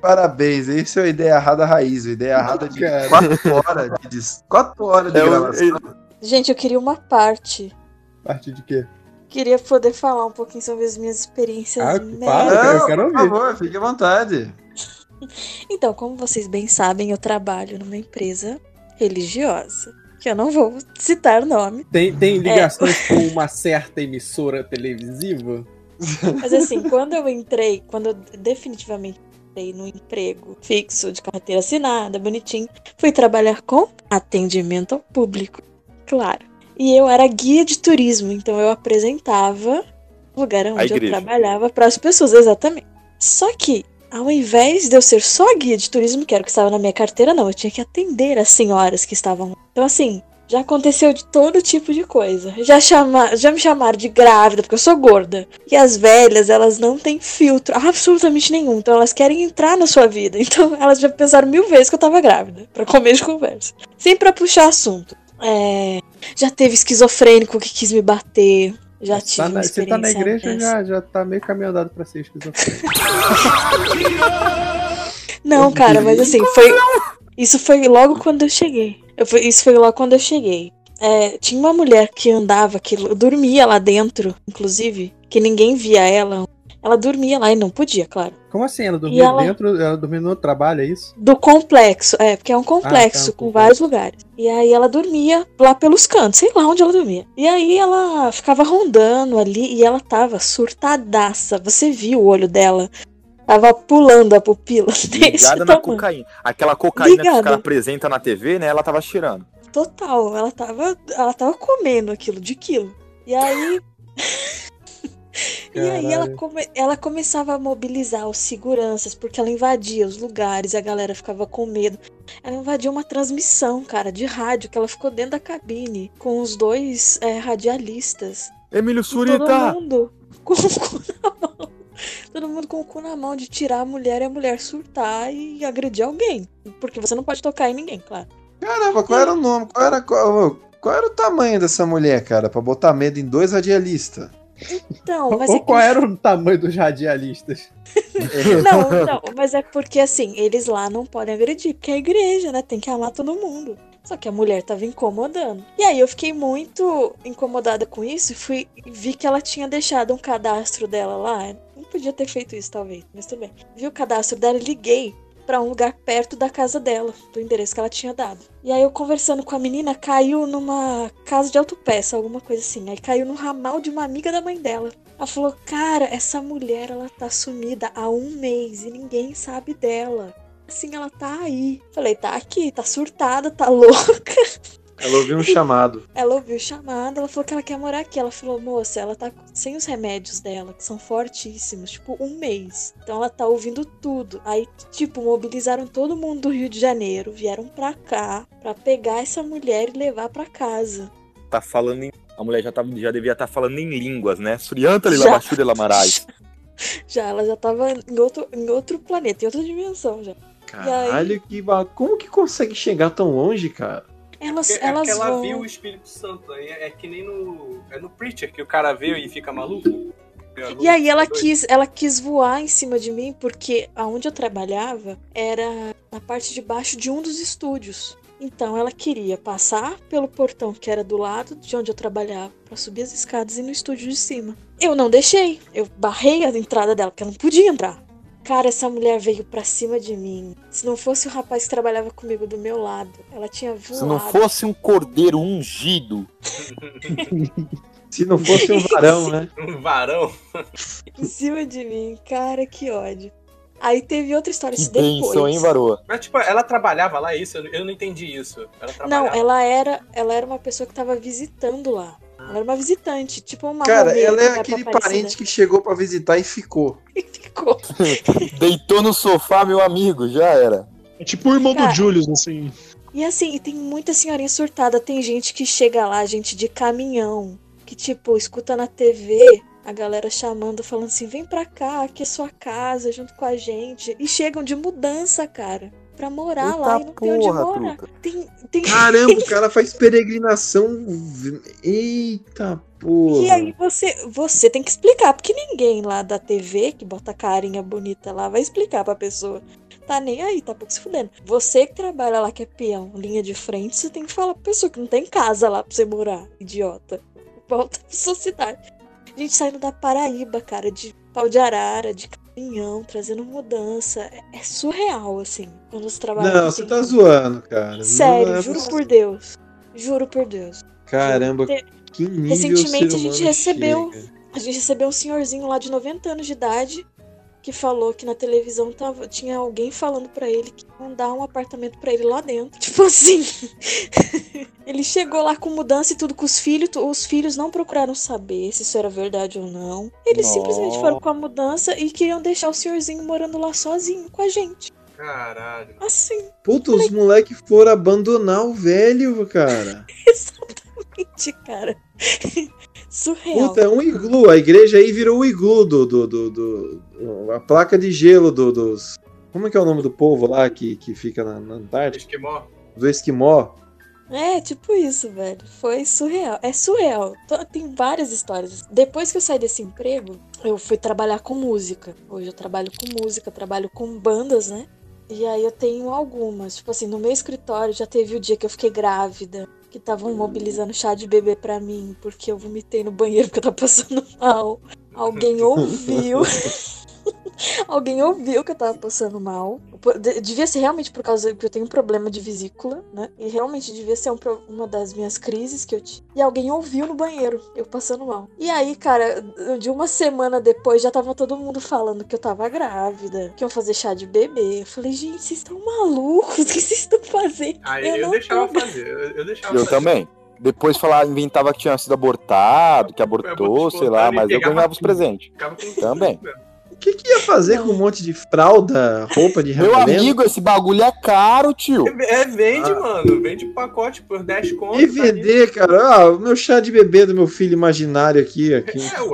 Parabéns, esse é a ideia errada raiz, a ideia errada de Cara. 4 horas de, quatro horas de É, eu- gravação. Gente, eu queria uma parte. Parte de quê? Queria poder falar um pouquinho sobre as minhas experiências Ah, médicas. fala. eu quero por ouvir. favor, fique à vontade. Então, como vocês bem sabem, eu trabalho numa empresa religiosa. Que eu não vou citar o nome. Tem, tem ligações com uma certa emissora televisiva? Mas assim, quando eu entrei, quando eu definitivamente entrei no emprego fixo, de carteira assinada, bonitinho, fui trabalhar com atendimento ao público, claro. E eu era guia de turismo, então eu apresentava o lugar onde eu trabalhava para as pessoas, exatamente. Só que, ao invés de eu ser só guia de turismo, que era o que estava na minha carteira, não, eu tinha que atender as senhoras que estavam lá. Então, assim, já aconteceu de todo tipo de coisa. Já, chama, já me chamaram de grávida, porque eu sou gorda. E as velhas, elas não têm filtro absolutamente nenhum. Então elas querem entrar na sua vida. Então elas já pensaram mil vezes que eu tava grávida. Pra comer de conversa. Sempre pra puxar assunto. É, já teve esquizofrênico que quis me bater. Já tive Tá uma na- você tá na igreja, já, já tá meio caminho andado pra ser esquizofrênico. Não, cara, mas assim, foi. Isso foi logo quando eu cheguei. Eu Isso foi logo quando eu cheguei. É, tinha uma mulher que andava, que dormia lá dentro, inclusive, que ninguém via ela. Ela dormia lá e não podia, claro. Como assim? Ela dormia ela- dentro, ela dormia no trabalho, é isso? Do complexo, é, porque é um complexo Ah, tá, um com complexo. vários lugares. E aí ela dormia lá pelos cantos, sei lá onde ela dormia. E aí ela ficava rondando ali e ela tava surtadaça. Você viu o olho dela? Tava pulando a pupila desse Ligada na tamanho. cocaína. Aquela cocaína que os Ligada. caras apresentam na TV, né? Ela tava cheirando. Total, ela tava, ela tava comendo aquilo de quilo. E aí. e aí ela, come- ela começava a mobilizar os seguranças, porque ela invadia os lugares e a galera ficava com medo. Ela invadiu uma transmissão, cara, de rádio, que ela ficou dentro da cabine com os dois é, radialistas. Emílio Surita! Todo mundo com o cu na mão. Todo mundo com o cu na mão de tirar a mulher e a mulher surtar e agredir alguém. Porque você não pode tocar em ninguém, claro. Caramba, qual era o nome? Qual era, qual, qual era o tamanho dessa mulher, cara, pra botar medo em dois radialistas? Então, mas Ou é que- qual era o tamanho dos radialistas? Não, não, mas é porque assim, eles lá não podem agredir, porque é a igreja, né? Tem que amar todo mundo. Só que a mulher tava incomodando. E aí eu fiquei muito incomodada com isso e fui vi que ela tinha deixado um cadastro dela lá. Não podia ter feito isso, talvez, mas tudo bem. Vi o cadastro dela e liguei pra um lugar perto da casa dela, do endereço que ela tinha dado. E aí eu conversando com a menina, caiu numa casa de autopeça, alguma coisa assim. Aí caiu no ramal de uma amiga da mãe dela. Ela falou: Cara, essa mulher ela tá sumida há um mês e ninguém sabe dela. Assim, ela tá aí. Falei: Tá aqui, tá surtada, tá louca. Ela ouviu um chamado. Ela ouviu o chamado, ela falou que ela quer morar aqui. Ela falou, moça, ela tá sem os remédios dela, que são fortíssimos, tipo, um mês. Então ela tá ouvindo tudo. Aí, tipo, mobilizaram todo mundo do Rio de Janeiro, vieram pra cá pra pegar essa mulher e levar pra casa. Tá falando em. A mulher já, tá, já devia estar falando em línguas, né? Surianta Já. Lilabashura Lamarais. Já, ela já tava em outro, em outro planeta, em outra dimensão já. Caralho, que ba... como que consegue chegar tão longe, cara? Elas, Porque, é elas porque ela vão... viu o Espírito Santo. É, é que nem no. É no Preacher que o cara vê e fica maluco. E aí ela quis, ela quis voar em cima de mim porque aonde eu trabalhava era na parte de baixo de um dos estúdios. Então ela queria passar pelo portão que era do lado de onde eu trabalhava pra subir as escadas e ir no estúdio de cima. Eu não deixei, eu barrei a entrada dela porque ela não podia entrar. Cara, essa mulher veio pra cima de mim. Se não fosse o rapaz que trabalhava comigo do meu lado, ela tinha voado. Se não fosse um cordeiro ungido. Se não fosse um varão, né? Um varão. em cima de mim, cara, que ódio. Aí teve outra história Que isso depois. bênção, hein, varoa? Mas, tipo, ela trabalhava lá, isso? Eu não entendi isso. Ela Não, trabalhava. ela era, ela era uma pessoa que tava visitando lá. Ela era uma visitante, tipo uma Cara, ela é pra aquele parente que chegou pra visitar e ficou. Deitou no sofá, meu amigo, já era. É tipo o irmão Cara. do Julius, assim. E assim, e tem muita senhorinha surtada. Tem gente que chega lá, gente de caminhão, que tipo, escuta na TV a galera chamando, falando assim: vem pra cá, aqui é sua casa, junto com a gente. E chegam de mudança, cara, pra morar lá e não tem onde porra, morar. Tem, tem... Caramba, o cara faz peregrinação. Eita porra. E aí você, você tem que explicar, porque ninguém lá da TV que bota carinha bonita lá vai explicar pra pessoa. Tá nem aí, tá pouco se fudendo. Você que trabalha lá, que é peão, linha de frente, você tem que falar pra pessoa que não tem casa lá pra você morar, idiota. Volta pra sua cidade. A gente saindo da Paraíba, cara, de pau de arara, de trazendo mudança. É, é surreal, assim, quando você trabalha Não, você tá zoando, cara. Sério, é juro possível. por Deus. Juro por Deus. Caramba, Te- que nível Recentemente a gente recebeu. chega. A gente recebeu um senhorzinho lá de 90 anos de idade que falou que na televisão tava, tinha alguém falando pra ele que ia mandar um apartamento pra ele lá dentro. Tipo assim. ele chegou lá com mudança e tudo com os filhos. Os filhos não procuraram saber se isso era verdade ou não. Eles Nossa. simplesmente foram com a mudança e queriam deixar o senhorzinho morando lá sozinho com a gente. Caralho. Assim. Puta, os moleques foram abandonar o velho, cara. Exatamente, cara. Surreal. Puta, é um iglu. A igreja aí virou o iglu do. do, do, do- a placa de gelo do, dos. Como é que é o nome do povo lá que, que fica na, na Antártica? Esquimó. Do Esquimó. É, tipo isso, velho. Foi surreal. É surreal. Tem várias histórias. Depois que eu saí desse emprego, eu fui trabalhar com música. Hoje eu trabalho com música, trabalho com bandas, né? E aí eu tenho algumas. Tipo assim, no meu escritório já teve o dia que eu fiquei grávida. Que estavam mobilizando chá de bebê pra mim, porque eu vomitei no banheiro porque eu tava passando mal. Alguém ouviu. Alguém ouviu que eu tava passando mal. Devia ser realmente por causa que eu tenho um problema de vesícula, né? E realmente devia ser um uma das minhas crises que eu tive. E alguém ouviu no banheiro, eu passando mal. E aí, cara, de uma semana depois já tava todo mundo falando que eu tava grávida, que iam fazer chá de bebê. Eu falei, gente, vocês estão malucos? O que vocês estão fazendo? Aí eu, não deixava tô- fazer. Eu, eu deixava Eu fazer. também. Depois falar, inventava que tinha sido abortado, que abortou, sei lá, mas eu ganhava os presentes. Também. O que, que ia fazer com um monte de fralda, roupa de Meu amigo, esse bagulho é caro, tio. É, vende, Ah. mano. Vende pacote por 10 conto. E vender, cara. Ah, o meu chá de bebê do meu filho imaginário aqui. aqui. É, um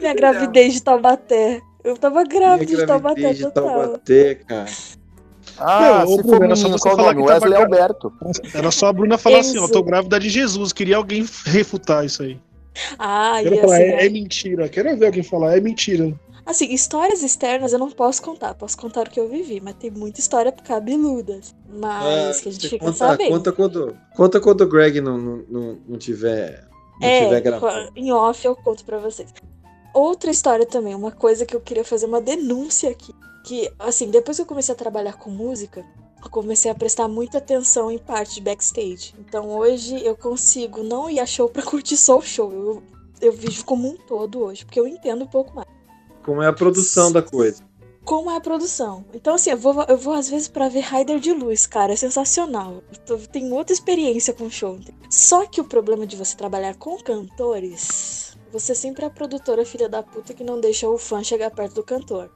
Minha gravidez de Taubaté. Eu tava grávida Minha de Taubaté de total. Taubaté, cara. Ah, Meu, ô, se Bruno, for era só você falar nome? que tava Wesley gra- Alberto. Era só a Bruna falar assim, ó, tô grávida de Jesus. Queria alguém refutar isso aí. Ah, Quero ia falar, é, é mentira. Quero ver alguém falar, é mentira. Assim, histórias externas eu não posso contar. Posso contar o que eu vivi, mas tem muita história cabeludas. Mas que a gente fica conta, sabendo. conta quando, conta quando o Greg não, não, não, tiver, não é, tiver gravando. em off eu conto pra vocês. Outra história também, uma coisa que eu queria fazer uma denúncia aqui. que, assim, depois que eu comecei a trabalhar com música, eu comecei a prestar muita atenção em parte de backstage. Então hoje eu consigo não ir a show pra curtir só o show. Eu, eu vejo como um todo hoje, porque eu entendo um pouco mais. Como é a produção da coisa. Como é a produção. Então, assim, eu vou, eu vou às vezes pra ver Rider de Luz, cara. É sensacional. Eu tenho outra experiência com show. Só que o problema de você trabalhar com cantores, você sempre é a produtora filha da puta que não deixa o fã chegar perto do cantor.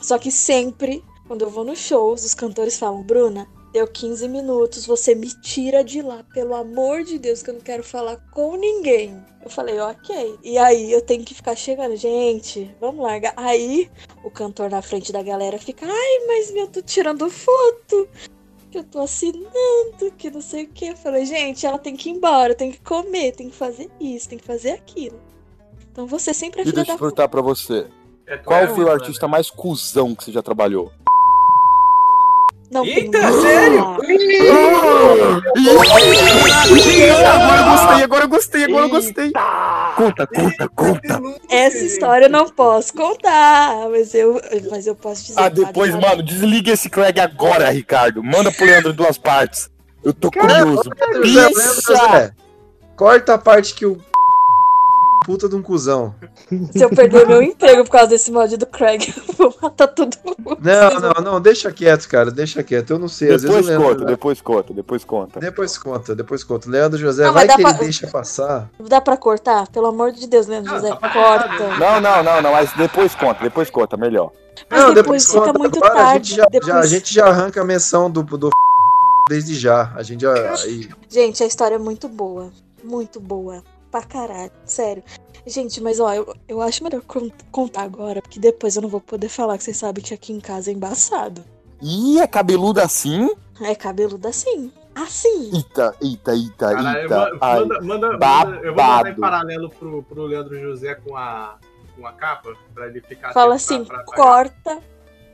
Só que sempre, quando eu vou nos shows, os cantores falam, Bruna, deu 15 minutos, você me tira de lá, pelo amor de Deus, que eu não quero falar com ninguém. Eu falei, ok. E aí eu tenho que ficar chegando, gente, vamos largar. Aí o cantor na frente da galera fica, ai, mas eu tô tirando foto. Que eu tô assinando, que não sei o que. Eu falei, gente, ela tem que ir embora, tem que comer, tem que fazer isso, tem que fazer aquilo. Então você sempre é E deixa da eu perguntar pra você. Qual foi o artista mais cuzão que você já trabalhou? Não Eita, sério? Agora eu gostei, agora eu gostei, agora eu gostei. Conta, conta, conta. Essa história eu não posso contar, mas eu, mas eu posso dizer. Ah, depois, Padre mano, desliga esse Craig agora, Ricardo. Manda pro Leandro em duas partes. Eu tô curioso. José, Bicha! José, corta a parte que o puta de um cuzão. Se eu perder meu emprego por causa desse maldito Craig, eu vou matar todo mundo. Não, não, não, deixa quieto, cara, deixa quieto. Eu não sei, às vezes Depois o Leandro... conta, depois conta, depois conta. Depois conta, depois conta. Leandro José, Não, vai que dá ele pra- deixa passar. Dá pra cortar? Pelo amor de Deus, Leandro José, corta. Não, não, não, não, mas depois conta, depois conta, melhor. Mas não, depois fica conta. muito Agora A gente, tarde, já, depois- já- a gente já arranca a menção do, do desde já. A gente já. aí- Gente, a história é muito boa. Muito boa. Pra caralho. Sério. Gente, mas ó, eu, eu acho melhor con- contar agora, porque depois eu não vou poder falar que vocês sabem que aqui em casa é embaçado. Ih, é cabeludo assim? É cabeludo assim. Assim. Eita, eita, eita, Caralho, eita. manda, Ai, manda, manda, manda- eu vou mandar em babado. paralelo pro, pro Leandro José com a, com a capa, pra ele ficar Fala assim, pra- pra- corta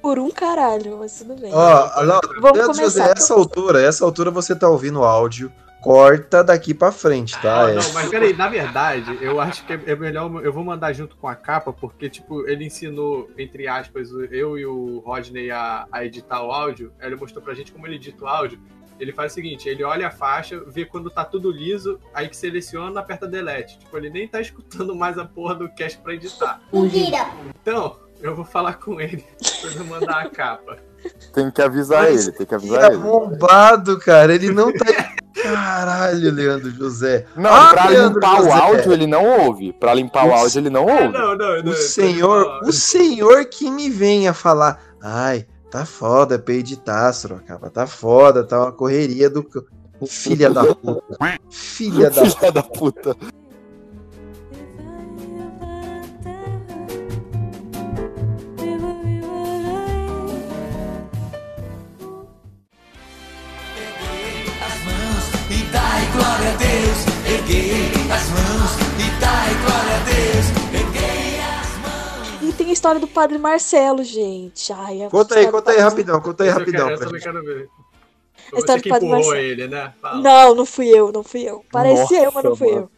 por um caralho, mas tudo bem. Ó, Vamos Leandro José, começar. essa altura, essa altura você tá ouvindo o áudio. Corta daqui pra frente, tá? Ah, É. não, mas peraí, na verdade, eu acho que é é melhor. Eu vou mandar junto com a capa, porque, tipo, ele ensinou, entre aspas, eu e o Rodney a, a editar o áudio. Aí Ele mostrou pra gente como ele edita o áudio. Ele faz o seguinte: ele olha a faixa, vê quando tá tudo liso, aí que seleciona, aperta delete. Tipo, ele nem tá escutando mais a porra do cast pra editar. Mentira. Então, eu vou falar com ele pra eu mandar a capa. Tem que avisar Mas ele, tem que avisar ele. arrombado, cara. Ele não tá. Caralho, Leandro José. Não, Ah, pra Leandro limpar o José. áudio ele não ouve. Pra limpar o Ups. áudio ele não ouve. Não, não, não. O senhor, o senhor que me venha falar, ai, tá foda pra editar, Sorocaba, tá foda, tá uma correria do. O filha da puta. Filha da Filha da puta. Erguei as mãos e dai glória a Deus. Erguei as mãos. E tem a história do Padre Marcelo, gente. Ai, Conta aí, conta aí rapidão, conta aí Esse eu rapidão. quero- eu quero ver. A história você que do Padre empurrou Marcelo. ele, né? Fala. Não, não fui eu, não fui eu. Parecia eu, mas não fui mano.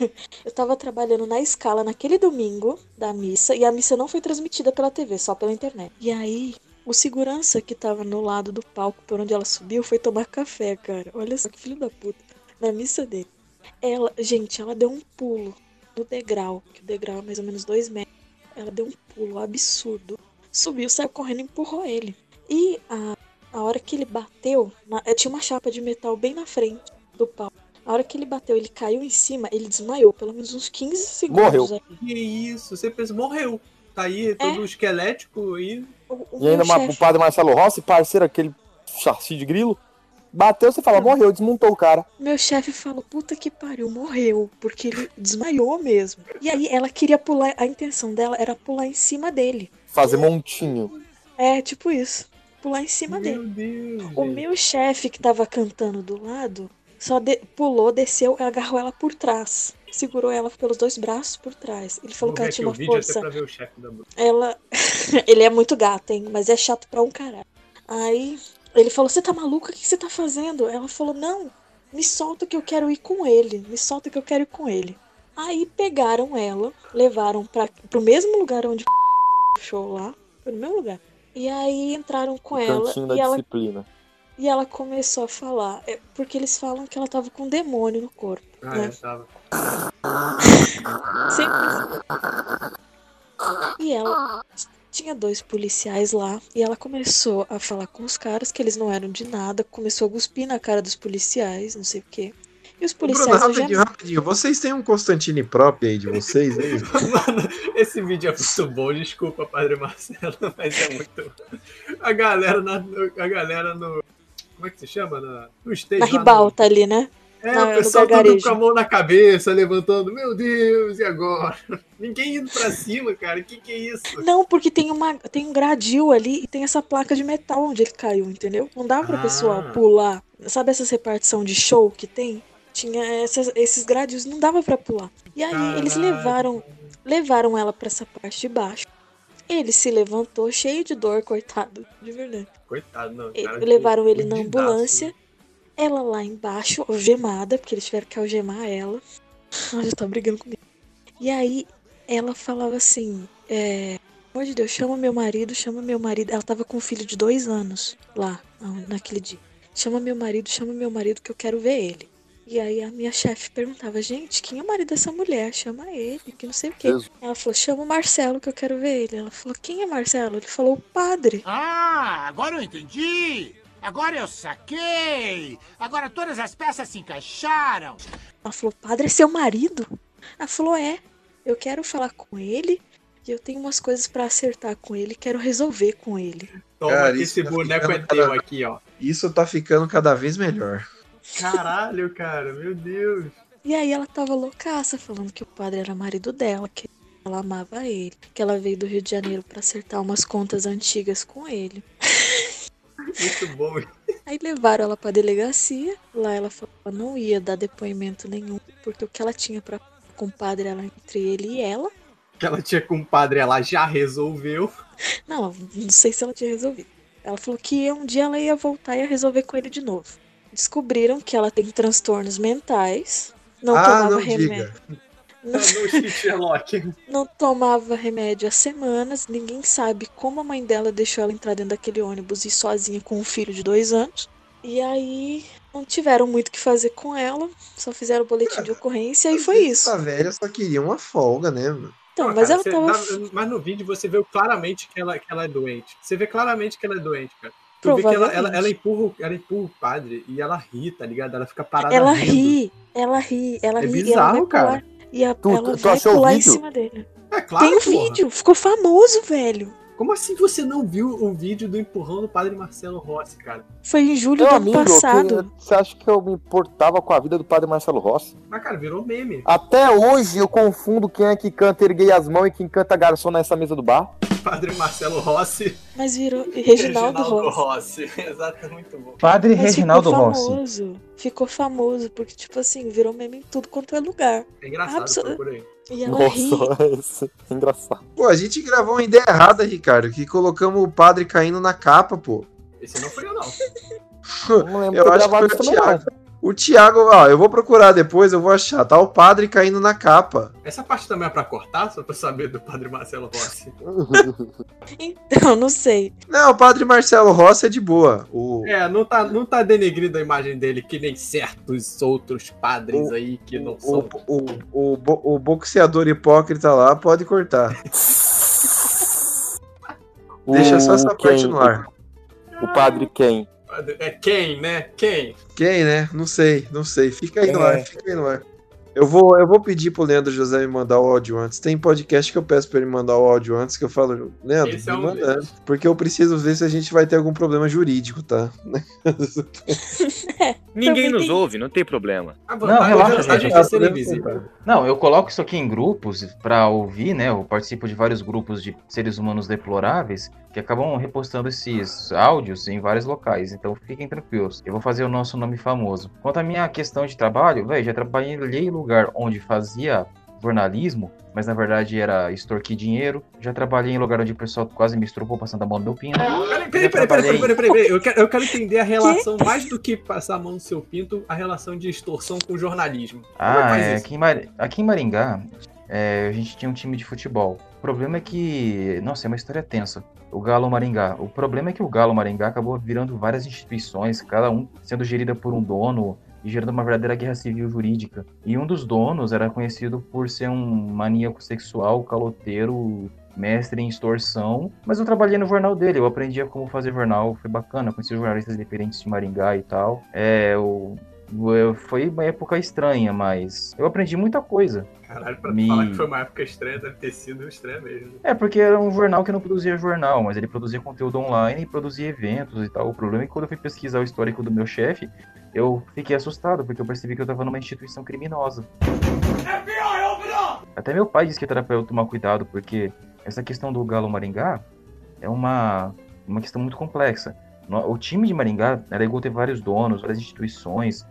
eu. Eu tava trabalhando na escala naquele domingo da missa e a missa não foi transmitida pela TV, só pela internet. E aí, o segurança que tava no lado do palco por onde ela subiu foi tomar café, cara. Olha só que filho da puta. Na missa dele. Ela, gente, ela deu um pulo no degrau, que o degrau é mais ou menos dois metros. Ela deu um pulo absurdo. Subiu, saiu correndo e empurrou ele. E a, a hora que ele bateu, na- eh, tinha uma chapa de metal bem na frente do palco. A hora que ele bateu, ele caiu em cima, ele desmaiou, pelo menos uns 15 segundos. Morreu. aí. Que isso? Você pensa, morreu. Tá aí todo esquelético e. O, o E ainda chefe- o padre Marcelo Rossi, parceiro, aquele chassi de grilo, bateu, você fala, morreu, desmontou o cara. Meu chefe falou, puta que pariu, morreu, porque ele desmaiou mesmo. E aí ela queria pular, a intenção dela era pular em cima dele. Fazer montinho. É, tipo isso, pular em cima dele. Deus. O meu chefe que tava cantando do lado, só de- pulou, desceu, agarrou ela por trás. Segurou ela pelos dois braços por trás. Ele falou Vou que ela tinha uma até força. pra ver o chefe da Bruna. Ela. ele é muito gato, hein? Mas é chato pra um caralho. Aí ele falou: Você tá maluca? O que você tá fazendo? Ela falou: Não, me solta que eu quero ir com ele. Me solta que eu quero ir com ele. Aí pegaram ela, levaram pra, pro mesmo lugar onde o show lá. Foi no mesmo lugar. E aí entraram com O ela e ela, disciplina. e ela começou a falar. É, porque eles falam que ela tava com um demônio no corpo. Ah, né? tava. Sempre. E ela tinha dois policiais lá e ela começou a falar com os caras que eles não eram de nada, começou a cuspir na cara dos policiais, não sei o quê. E os Bruno, policiais rapidinho, algemaram. rapidinho. Vocês têm um Constantine próprio aí de vocês? É isso? Mano, esse vídeo é muito bom, desculpa, Padre Marcelo, mas é muito. A galera na, a galera no. Como é que se chama? Na, no stage. Na lá no- ribalta ali, né? É, Na- o pessoal gargarejo. com a mão na cabeça, levantando. Meu Deus, e agora? Ninguém indo pra cima, cara. O que, que é isso? Não, porque tem, uma, tem um gradil ali e tem essa placa de metal onde ele caiu, entendeu? Não dá pra Ah. pessoal pular. Sabe essa repartição de show que tem? Tinha essas- esses gradios, não dava pra pular. E aí eles Caralho. levaram levaram ela pra essa parte de baixo. Ele se levantou cheio de dor, coitado, de verdade. Coitado, não. Cara, levaram ele na fudidaço. ambulância. Ela lá embaixo, algemada, porque eles tiveram que algemar ela. Ela já tá brigando comigo. E aí ela falava assim: é, Amor de Deus, chama meu marido, chama meu marido. Ela tava com um filho de dois anos lá, na- naquele dia. Chama meu marido, chama meu marido que eu quero ver ele. E aí a minha chefe perguntava, gente, quem é o marido dessa mulher? Chama ele, que não sei o quê. Jesus. Ela falou, chama o Marcelo que eu quero ver ele. Ela falou, quem é Marcelo? Ele falou, o padre. Ah, agora eu entendi. Agora eu saquei. Agora todas as peças se encaixaram. Ela falou, padre é seu marido? Ela falou, é. Eu quero falar com ele e eu tenho umas coisas pra acertar com ele, quero resolver com ele. Toma Cara, esse tá boneco é teu cada- aqui, ó. Isso tá ficando cada vez melhor. Caralho, cara, meu Deus. E aí ela tava loucaça, falando que o padre era marido dela, que ela amava ele, que ela veio do Rio de Janeiro pra acertar umas contas antigas com ele. Muito bom. Aí levaram ela pra delegacia. Lá ela falou que não ia dar depoimento nenhum, porque o que ela tinha pra com o padre era entre ele e ela. Que ela tinha com o padre, ela já resolveu. Não, não sei se ela tinha resolvido. Ela falou que um dia ela ia voltar e ia resolver com ele de novo. Descobriram que ela tem transtornos mentais, não ah, tomava não remédio. diga. No shit, Sherlock. Não tomava remédio há semanas, ninguém sabe como a mãe dela deixou ela entrar dentro daquele ônibus e ir sozinha com um filho de dois anos. E aí não tiveram muito o que fazer com ela, só fizeram o boletim de ocorrência e foi isso. A velha só queria uma folga, né, mano? Então, Não, mas cara, ela você tava. mas no vídeo você vê claramente que ela, que ela é doente. Você vê claramente que ela é doente, cara. Tu vê que ela, ela, ela, empurra, o- ela empurra o padre e ela ri, tá ligado? Ela fica parada Ela rindo. ri, ela ri, ela É ri. e ela bizarro, vai cara. pular- E a, Tu- ela tu vai achou o pular em cima dele. É claro, Tem o porra. vídeo, ficou famoso, velho. Como assim você não viu o vídeo do empurrão do padre Marcelo Rossi, cara? Foi em julho Meu do ano amigo, eu passado. queria- você acha que eu me importava com a vida do padre Marcelo Rossi? Mas, cara, virou meme. Até hoje eu confundo quem é que canta Erguei as Mãos e quem canta Garçom nessa mesa do bar. Padre Marcelo Rossi. Mas virou Reginaldo, Rossi. Rossi. Exato, muito bom. Padre Mas Reginaldo ficou Rossi. famoso. Ficou famoso, porque, tipo assim, virou meme em tudo quanto é lugar. É engraçado, Absol-. E ela. Nossa, esse é engraçado. Pô, a gente gravou uma ideia errada, Ricardo, que colocamos o padre caindo na capa, pô. Esse não foi eu, não. Não lembro Eu acho que foi isso o também, não. O Thiago, ó, eu vou procurar depois, eu vou achar. Tá o padre caindo na capa. Essa parte também é pra cortar, só pra saber do padre Marcelo Rossi. Então, não sei. Não, o padre Marcelo Rossi é de boa. O, É, não tá, não tá denegrindo a imagem dele que nem certos outros padres aí que não o, são. o, o, bo- o boxeador hipócrita lá pode cortar. Deixa só essa O parte no ar. O padre quem? É quem, né? Quem? Quem, né? Não sei, não sei. Fica aí no É. ar, fica aí no ar. Eu vou, eu vou pedir pro Leandro José me mandar o áudio antes. Tem podcast que eu peço pra ele mandar o áudio antes, que eu falo, Leandro, Esse é me um manda deles. porque eu preciso ver se a gente vai ter algum problema jurídico, tá? Ninguém Também nos ouve, não tem problema. A Não, relaxa, gente. invisível. Não, eu coloco isso aqui em grupos pra ouvir, né? Eu participo de vários grupos de seres humanos deploráveis que acabam repostando esses áudios em vários locais. Então fiquem tranquilos. Eu vou fazer o nosso nome famoso. Quanto à minha questão de trabalho, velho, já trabalhei em lugar onde fazia jornalismo, mas na verdade era extorquir dinheiro. Já trabalhei em lugar onde o pessoal quase me estrupou passando a mão no meu pino. Peraí, peraí, peraí, trabalhei- peraí, peraí, peraí, peraí. Eu quero, eu quero entender a relação, mais do que passar a mão no seu pinto, a relação de extorsão com jornalismo. Como Ah, faz é, isso? aqui, em Mar- aqui em Maringá, é, a gente tinha um time de futebol. O problema é que, nossa, é uma história tensa. O Galo Maringá. O problema é que o Galo Maringá acabou virando várias instituições, cada um sendo gerida por um dono e gerando uma verdadeira guerra civil jurídica. E um dos donos era conhecido por ser um maníaco sexual, caloteiro, mestre em extorsão, mas eu trabalhei no jornal dele, eu aprendia como fazer jornal, foi bacana, conheci jornalistas independentes de Maringá e tal. É, eu- foi uma época estranha, mas eu aprendi muita coisa. Caralho, pra Me- falar que foi uma época estranha, deve ter sido estranha mesmo. É, porque era um jornal que não produzia jornal, mas ele produzia conteúdo online e produzia eventos e tal. O problema é que quando eu fui pesquisar o histórico do meu chefe, eu fiquei assustado, porque eu percebi que eu tava numa instituição criminosa. Até meu pai disse que era pra eu tomar cuidado, porque essa questão do Galo Maringá é uma, uma questão muito complexa. O time de Maringá alegou ter vários donos, várias instituições.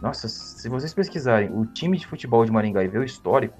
Nossa, se vocês pesquisarem o time de futebol de Maringá e ver o histórico,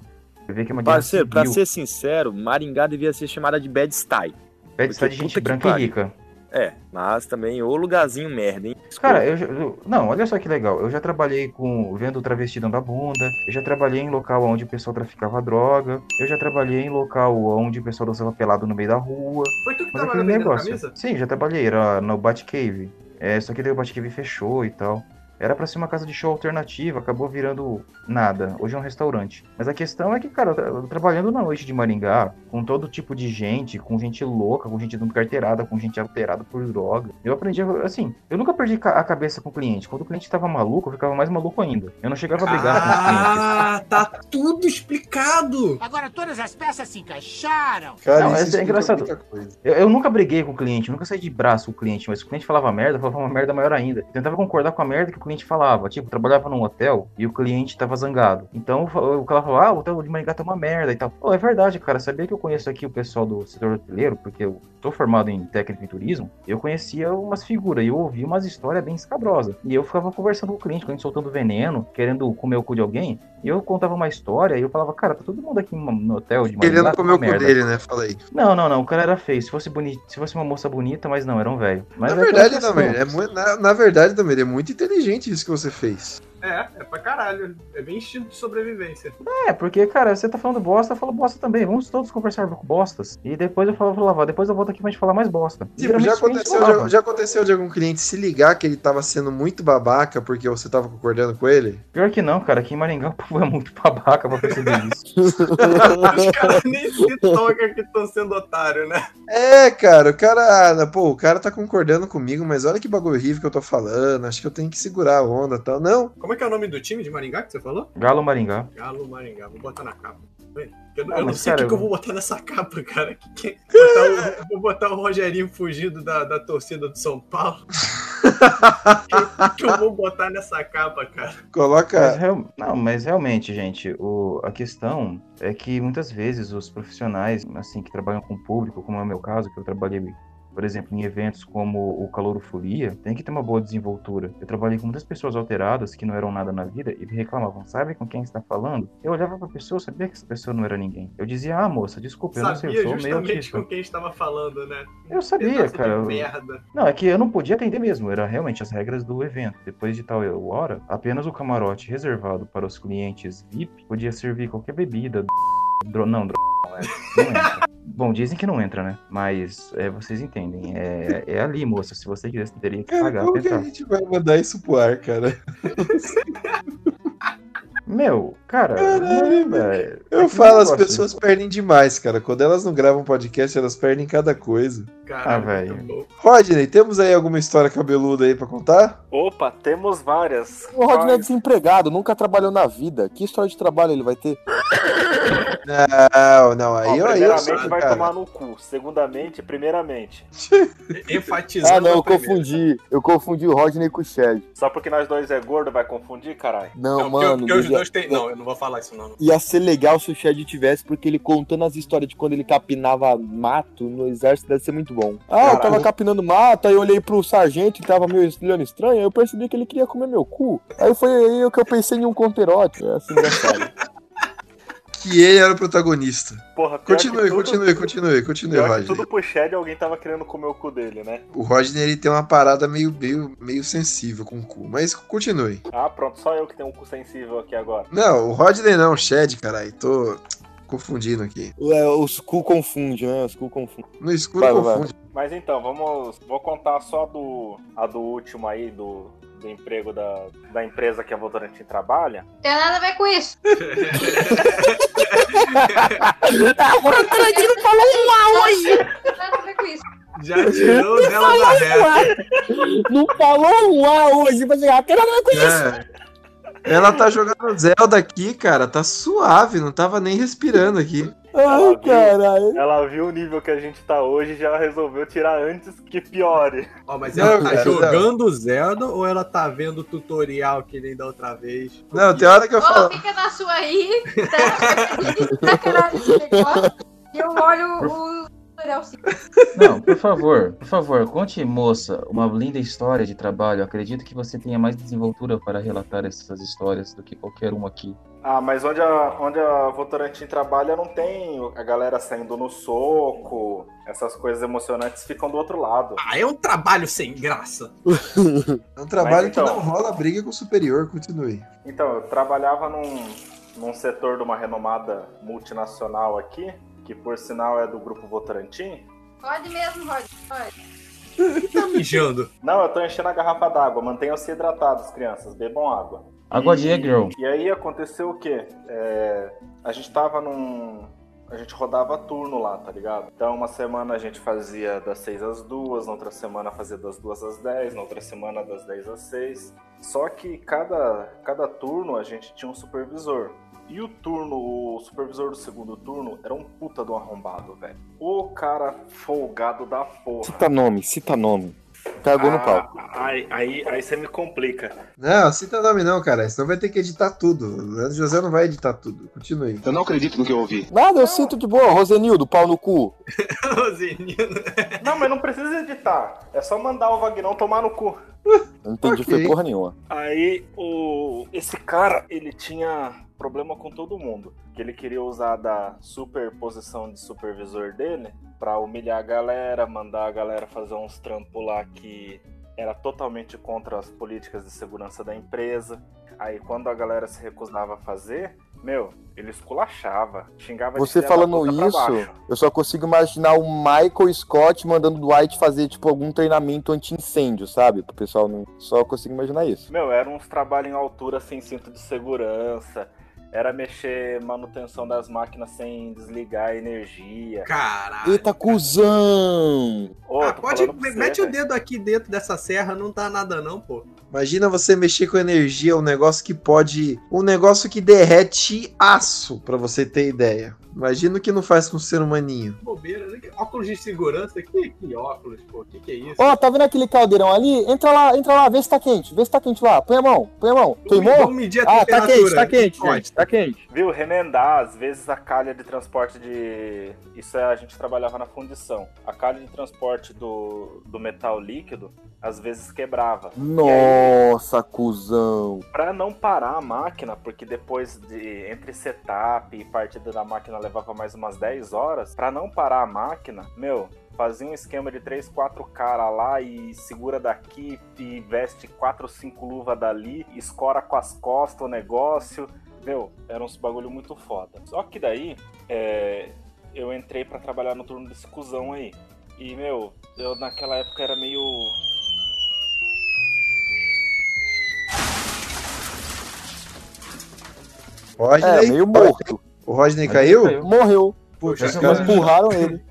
vai ver que é uma Parceiro, pra ser sincero, Maringá devia ser chamada de Bad Style. Bad Style de gente branca e rica. É, mas também o lugarzinho merda, hein? Cara, eu, já- eu- Não, olha só que legal. Eu já trabalhei com vendo travesti dando a bunda. Eu já trabalhei em local onde o pessoal traficava droga. Eu já trabalhei em local onde o pessoal dançava pelado no meio da rua. Foi tu que Mas vendendo negócio. camisa? Sim, já trabalhei. Era no Batcave. É, só que daí o Batcave fechou e tal. Era pra ser uma casa de show alternativa, acabou virando nada. Hoje é um restaurante. Mas a questão é que, cara, trabalhando na noite de Maringá, com todo tipo de gente, com gente louca, com gente dando carteirada, com gente alterada por droga, eu aprendi, assim, eu nunca perdi a cabeça com o cliente. Quando o cliente tava maluco, eu ficava mais maluco ainda. Eu não chegava a brigar com os clientes. Ah, tá tudo explicado! Agora todas as peças se encaixaram. Cara, Não, isso é- é engraçado. muita coisa. Eu, eu nunca briguei com o cliente, nunca saí de braço com o cliente, mas se o cliente falava merda, eu falava uma merda maior ainda. Eu tentava concordar com a merda que o cliente falava. Tipo, trabalhava num hotel e o cliente tava zangado. Então o cara falava, ah, o hotel de Maringá tá uma merda e tal. Pô, é verdade, cara. Sabia que eu conheço aqui o pessoal do setor hoteleiro, porque eu sou formado em técnico em turismo. Eu conhecia umas figuras e eu ouvia umas histórias bem escabrosas. E eu ficava conversando com o cliente, o cliente soltando veneno, querendo comer o cu de alguém. E eu contava uma história e eu falava, cara, tá todo mundo aqui no hotel de Maringá. Querendo tá comer uma o cu merda. dele, né? Fala aí. Não, não, não. O cara era feio. Se fosse bonito, se fosse uma moça bonita, mas não, era um velho. Mas na é verdade, questão. é na, na verdade, Damer, é muito inteligente isso que você fez. É, é pra caralho. É bem instinto de sobrevivência. É, porque, cara, você tá falando bosta, eu falo bosta também. Vamos todos conversar com bostas. E depois eu falo, falava, depois eu volto aqui pra gente falar mais bosta. Tipo, já aconteceu, de, já aconteceu de algum cliente se ligar que ele tava sendo muito babaca porque você tava concordando com ele? Pior que não, cara. Aqui em Maringá o povo é muito babaca pra perceber isso. Os caras nem se tocam que estão sendo otário, né? É, cara, o cara, pô, o cara tá concordando comigo, mas olha que bagulho horrível que eu tô falando, acho que eu tenho que segurar a onda e tal. Não, Como é que é o nome do time de Maringá que você falou? Galo Maringá. Galo Maringá. Vou botar na capa. Eu, não- Ah, eu não mas, sei o que, que eu vou botar nessa capa, cara. Que, que- botar o- vou botar o Rogerinho fugido da, da torcida do São Paulo. O que, que eu vou botar nessa capa, cara? Mas coloca. real- Não, mas realmente, gente, o... a questão é que muitas vezes os profissionais, assim, que trabalham com o público, como é o meu caso, que eu trabalhei, por exemplo, em eventos como o Calorofolia, tem que ter uma boa desenvoltura. Eu trabalhei com muitas pessoas alteradas que não eram nada na vida e reclamavam, sabe com quem está falando? Eu olhava pra pessoa, sabia que essa pessoa não era ninguém. Eu dizia, ah, moça, desculpa, eu não sei, Sabia eu sou meio autista. com quem estava falando, né? Eu sabia, Pedaço cara. eu- Merda. Não, é que eu não podia atender mesmo, era realmente as regras do evento. Depois de tal hora, apenas o camarote reservado para os clientes VIP podia servir qualquer bebida. Dro... Não, dro... não, é, não entra. Bom, dizem que não entra, né? Mas é, vocês entendem. É, é ali, moça. Se você quisesse, teria que Cara, pagar como que a gente vai mandar isso pro ar, cara? Meu, cara, Caralho, velho. É Eu falo, as pessoas perdem demais, cara. Quando elas não gravam podcast, elas perdem cada coisa. Ah, velho. Rodney, temos aí alguma história cabeluda aí pra contar? Opa, temos várias. O Rodney é desempregado, nunca trabalhou na vida. Que história de trabalho ele vai ter? Não, não, aí, Ó, aí eu primeiramente sou, vai cara. tomar no cu. Segundamente, primeiramente. Enfatizando. Ah, não, eu primeira. confundi. Eu confundi o Rodney com o Shed. Só porque nós dois é gordo, vai confundir, caralho? Não, Não, porque, mano. porque os têm. Não, eu não vou falar isso, não. Ia ser legal se o Shed tivesse, porque ele contando as histórias de quando ele capinava mato no exército deve ser muito bom. Ah, eu Caralho. tava capinando mato, aí eu olhei pro sargento que tava meio olhando estranho, aí eu percebi que ele queria comer meu cu. Aí foi aí que eu pensei em um conterote. É assim engraçado. Que ele era o protagonista. Porra, Continue, tudo- continue, continue, continue, Pior que Rodney. tudo pro Shed alguém tava querendo comer o cu dele, né? O Rodney ele tem uma parada meio, meio, meio sensível com o cu. Mas continue. Ah, pronto, só eu que tenho um cu sensível aqui agora. Não, o Rodney não, o Shed, caralho. Tô. confundindo aqui. É, os cu confunde, né? Os cu confunde. No escuro Vai, vai, vai. confunde. Mas então, vamos. Vou contar só do. A do último aí, do, do emprego da, da empresa que a Votorantim trabalha. Tem nada a ver com isso. Agora o Tarantino falou um A hoje. Tem nada a ver com isso. Já tirou dela da reta. Não falou um A hoje, mas já tem nada a ver com isso. É. Ela tá jogando Zelda aqui, cara. Tá suave, não tava nem respirando aqui. Ai, caralho. Ela viu o nível que a gente tá hoje e já resolveu tirar antes que piore. Ó, mas ela Não, tá cara, jogando Zelda ou ela tá vendo o tutorial que nem da outra vez? Não, tem hora que eu Ô, falo. fica na sua aí. Tá. E eu olho o tutorial sim. Não, por favor, por favor, conte, moça, uma linda história de trabalho. Acredito que você tenha mais desenvoltura para relatar essas histórias do que qualquer um aqui. Ah, mas onde a, onde a Votorantim trabalha não tem a galera saindo no soco, essas coisas emocionantes ficam do outro lado. Ah, é um trabalho sem graça. É um trabalho então- que não rola briga com o superior, continue. Então, eu trabalhava num, num setor de uma renomada multinacional aqui, que por sinal é do grupo Votorantim. Pode mesmo, Rod. Pode. Tá mijando. Não, eu tô enchendo a garrafa d'água. Mantenham-se hidratados, crianças. Bebam água. Água de Egg E aí aconteceu o quê? É, a gente tava num. A gente rodava turno lá, tá ligado? Então, uma semana a gente fazia das 6 às 2, na outra semana fazia das 2 às 10, na outra semana das 10 às 6. Só que cada, cada turno a gente tinha um supervisor. E o turno, o supervisor do segundo turno era um puta do arrombado, velho. O cara folgado da porra. Cita nome, cita nome. Cagou no Ah, pau. Aí, aí, aí você me complica. Não, cita nome não, cara. Senão vai ter que editar tudo. O Leandro José não vai editar tudo. Continue. Eu não acredito no que eu ouvi. Nada, eu sinto de boa. Rosenildo, pau no cu. Não, mas não precisa editar. É só mandar o Vagnão tomar no cu. Não entendi, Ok. foi porra nenhuma. Aí o esse cara, ele tinha problema com todo mundo, que ele queria usar da superposição de supervisor dele pra humilhar a galera, mandar a galera fazer uns trampos lá que era totalmente contra as políticas de segurança da empresa. Aí quando a galera se recusava a fazer, meu, ele esculachava, xingava de Você da falando isso, eu só consigo imaginar o Michael Scott mandando o Dwight fazer, tipo, algum treinamento anti-incêndio, sabe? Pro pessoal não. Só consigo imaginar isso. Meu, era uns trabalhos em altura sem cinto de segurança. Era mexer manutenção das máquinas sem desligar a energia. Caralho. Eita, cuzão! Ô, Ah, pode. você, Mete o dedo aqui dentro dessa serra, não dá nada, não, pô. Imagina você mexer com energia, um negócio que pode. Um negócio que derrete aço, pra você ter ideia. Imagina o que não faz com o ser humaninho. Bobeira, né? Que Óculos de segurança? Que, que óculos, pô? Que que é isso? Ó, tá vendo aquele caldeirão ali? Entra lá, entra lá, vê se tá quente, vê se tá quente lá. Põe a mão, põe a mão. Queimou? Vamos medir a Ah, tá temperatura. quente, tá quente, Pode. gente, tá quente. Viu? Remendar, às vezes a calha de transporte de. Isso é, a gente trabalhava na fundição. A calha de transporte do, do metal líquido, às vezes quebrava. Nossa, cuzão. Pra não parar a máquina, porque depois de entre setup e partida da máquina levava mais umas 10 horas, pra não parar a máquina, meu, fazia um esquema de 3, 4 cara lá e segura daqui e veste 4 ou 5 luvas dali, escora com as costas o negócio. Meu, era uns bagulho muito foda. Só que daí, é, eu entrei pra trabalhar no turno desse cuzão aí. E, meu, eu naquela época era meio Rodney, É, meio morto. O Rodney caiu? Morreu. Puxa, Os caras empurraram ele.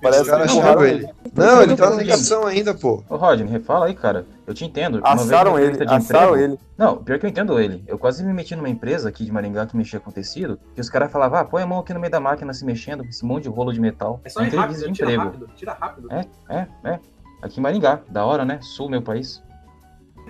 Parece os caras chamaram ele. Não, ele tá na ligação ainda, pô. Ô, Rodney, refala aí, cara. Eu te entendo. Assaram ele, assaram emprego- ele. Não, pior que eu entendo ele. Eu quase me meti numa empresa aqui de Maringá que mexia com tecido, e os caras falavam, ah, põe a mão aqui no meio da máquina se mexendo, com esse monte de rolo de metal. É só Uma ir rápido, entrevista de tira emprego. rápido, tira rápido. É, é, é. Aqui em Maringá, da hora, né? Sul, meu país.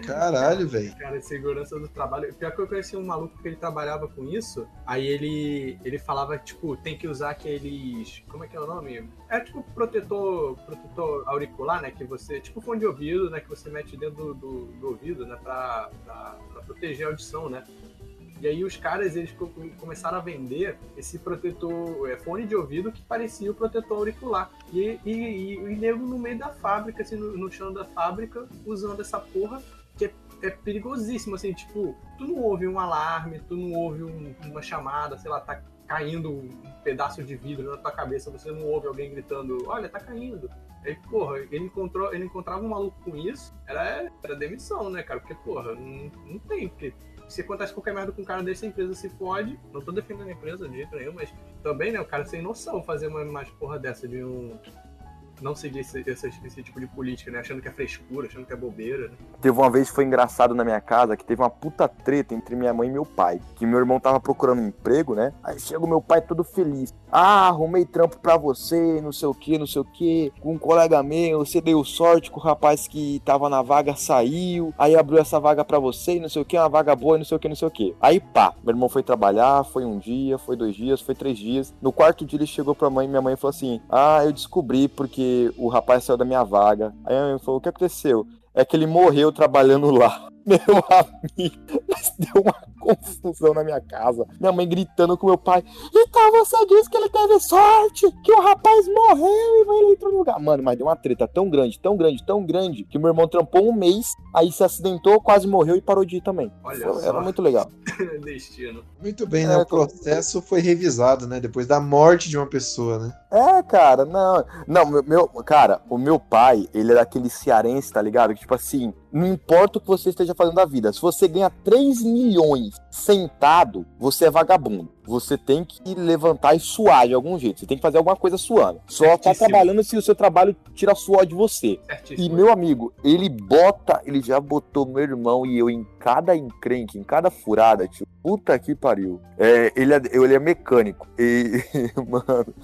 Caralho, velho. Cara, de segurança do trabalho. Pior que eu conheci um maluco que ele trabalhava com isso. Aí ele, ele falava, tipo, tem que usar aqueles. Como é que é o nome? É tipo protetor, protetor auricular, né? Que você. Tipo fone de ouvido, né? Que você mete dentro do, do, do ouvido, né? Pra, pra, pra proteger a audição, né? E aí os caras, eles co- começaram a vender esse protetor, é, fone de ouvido que parecia o protetor auricular. E, e, e, e nego no meio da fábrica, assim, no, no chão da fábrica, usando essa porra, é, perigosíssimo, assim, tipo, tu não ouve um alarme, tu não ouve um- uma chamada, sei lá, tá caindo um pedaço de vidro na tua cabeça, você não ouve alguém gritando, olha, tá caindo. Aí, porra, ele, encontrou, ele encontrava um maluco com isso, era, era demissão, né, cara? Porque, porra, não, não tem, porque se acontece qualquer merda com um cara desse, a empresa se fode. Não tô defendendo a empresa de jeito nenhum, mas também, né, o cara sem noção fazer uma, uma porra dessa de um. Não seguir esse, esse, esse tipo de política, né? Achando que é frescura, achando que é bobeira, né? Teve uma vez que foi engraçado na minha casa que teve uma puta treta entre minha mãe e meu pai. Que meu irmão tava procurando um emprego, né? Aí chega o meu pai todo feliz. Ah, arrumei trampo pra você, não sei o que, não sei o que. Com um colega meu, você deu sorte que o rapaz que tava na vaga saiu. Aí abriu essa vaga pra você, não sei o que, uma vaga boa, não sei o que, não sei o que. Aí pá, meu irmão foi trabalhar, foi um dia, foi dois dias, foi três dias. No quarto dia ele chegou pra mãe e minha mãe falou assim: Ah, eu descobri porque o rapaz saiu da minha vaga. Aí a mãe falou: O que aconteceu? É que ele morreu trabalhando lá. Meu amigo, mas deu uma confusão na minha casa. Minha mãe gritando com meu pai. Então você disse que ele teve sorte, que o rapaz morreu e ele entrou no lugar. Mano, mas deu uma treta tão grande, tão grande, tão grande, que meu irmão trampou um mês, aí se acidentou, quase morreu e parou de ir também. Olha Foi- só. Era muito legal. Destino. Muito bem, né? O processo foi revisado, né? Depois da morte de uma pessoa, né? É, cara, não. Não, meu, meu- cara, o meu pai, ele era aquele cearense, tá ligado? Que, tipo assim, não importa o que você esteja fazendo da vida, se você ganha 3 milhões sentado, você é vagabundo. Você tem que levantar e suar de algum jeito. Você tem que fazer alguma coisa suando. Só tá trabalhando se o seu trabalho tira suor de você. E Certíssimo. meu amigo, ele bota, ele já botou meu irmão e eu em cada encrenque, em cada furada, tio. Puta que pariu. É, ele, é, ele é mecânico. E, mano,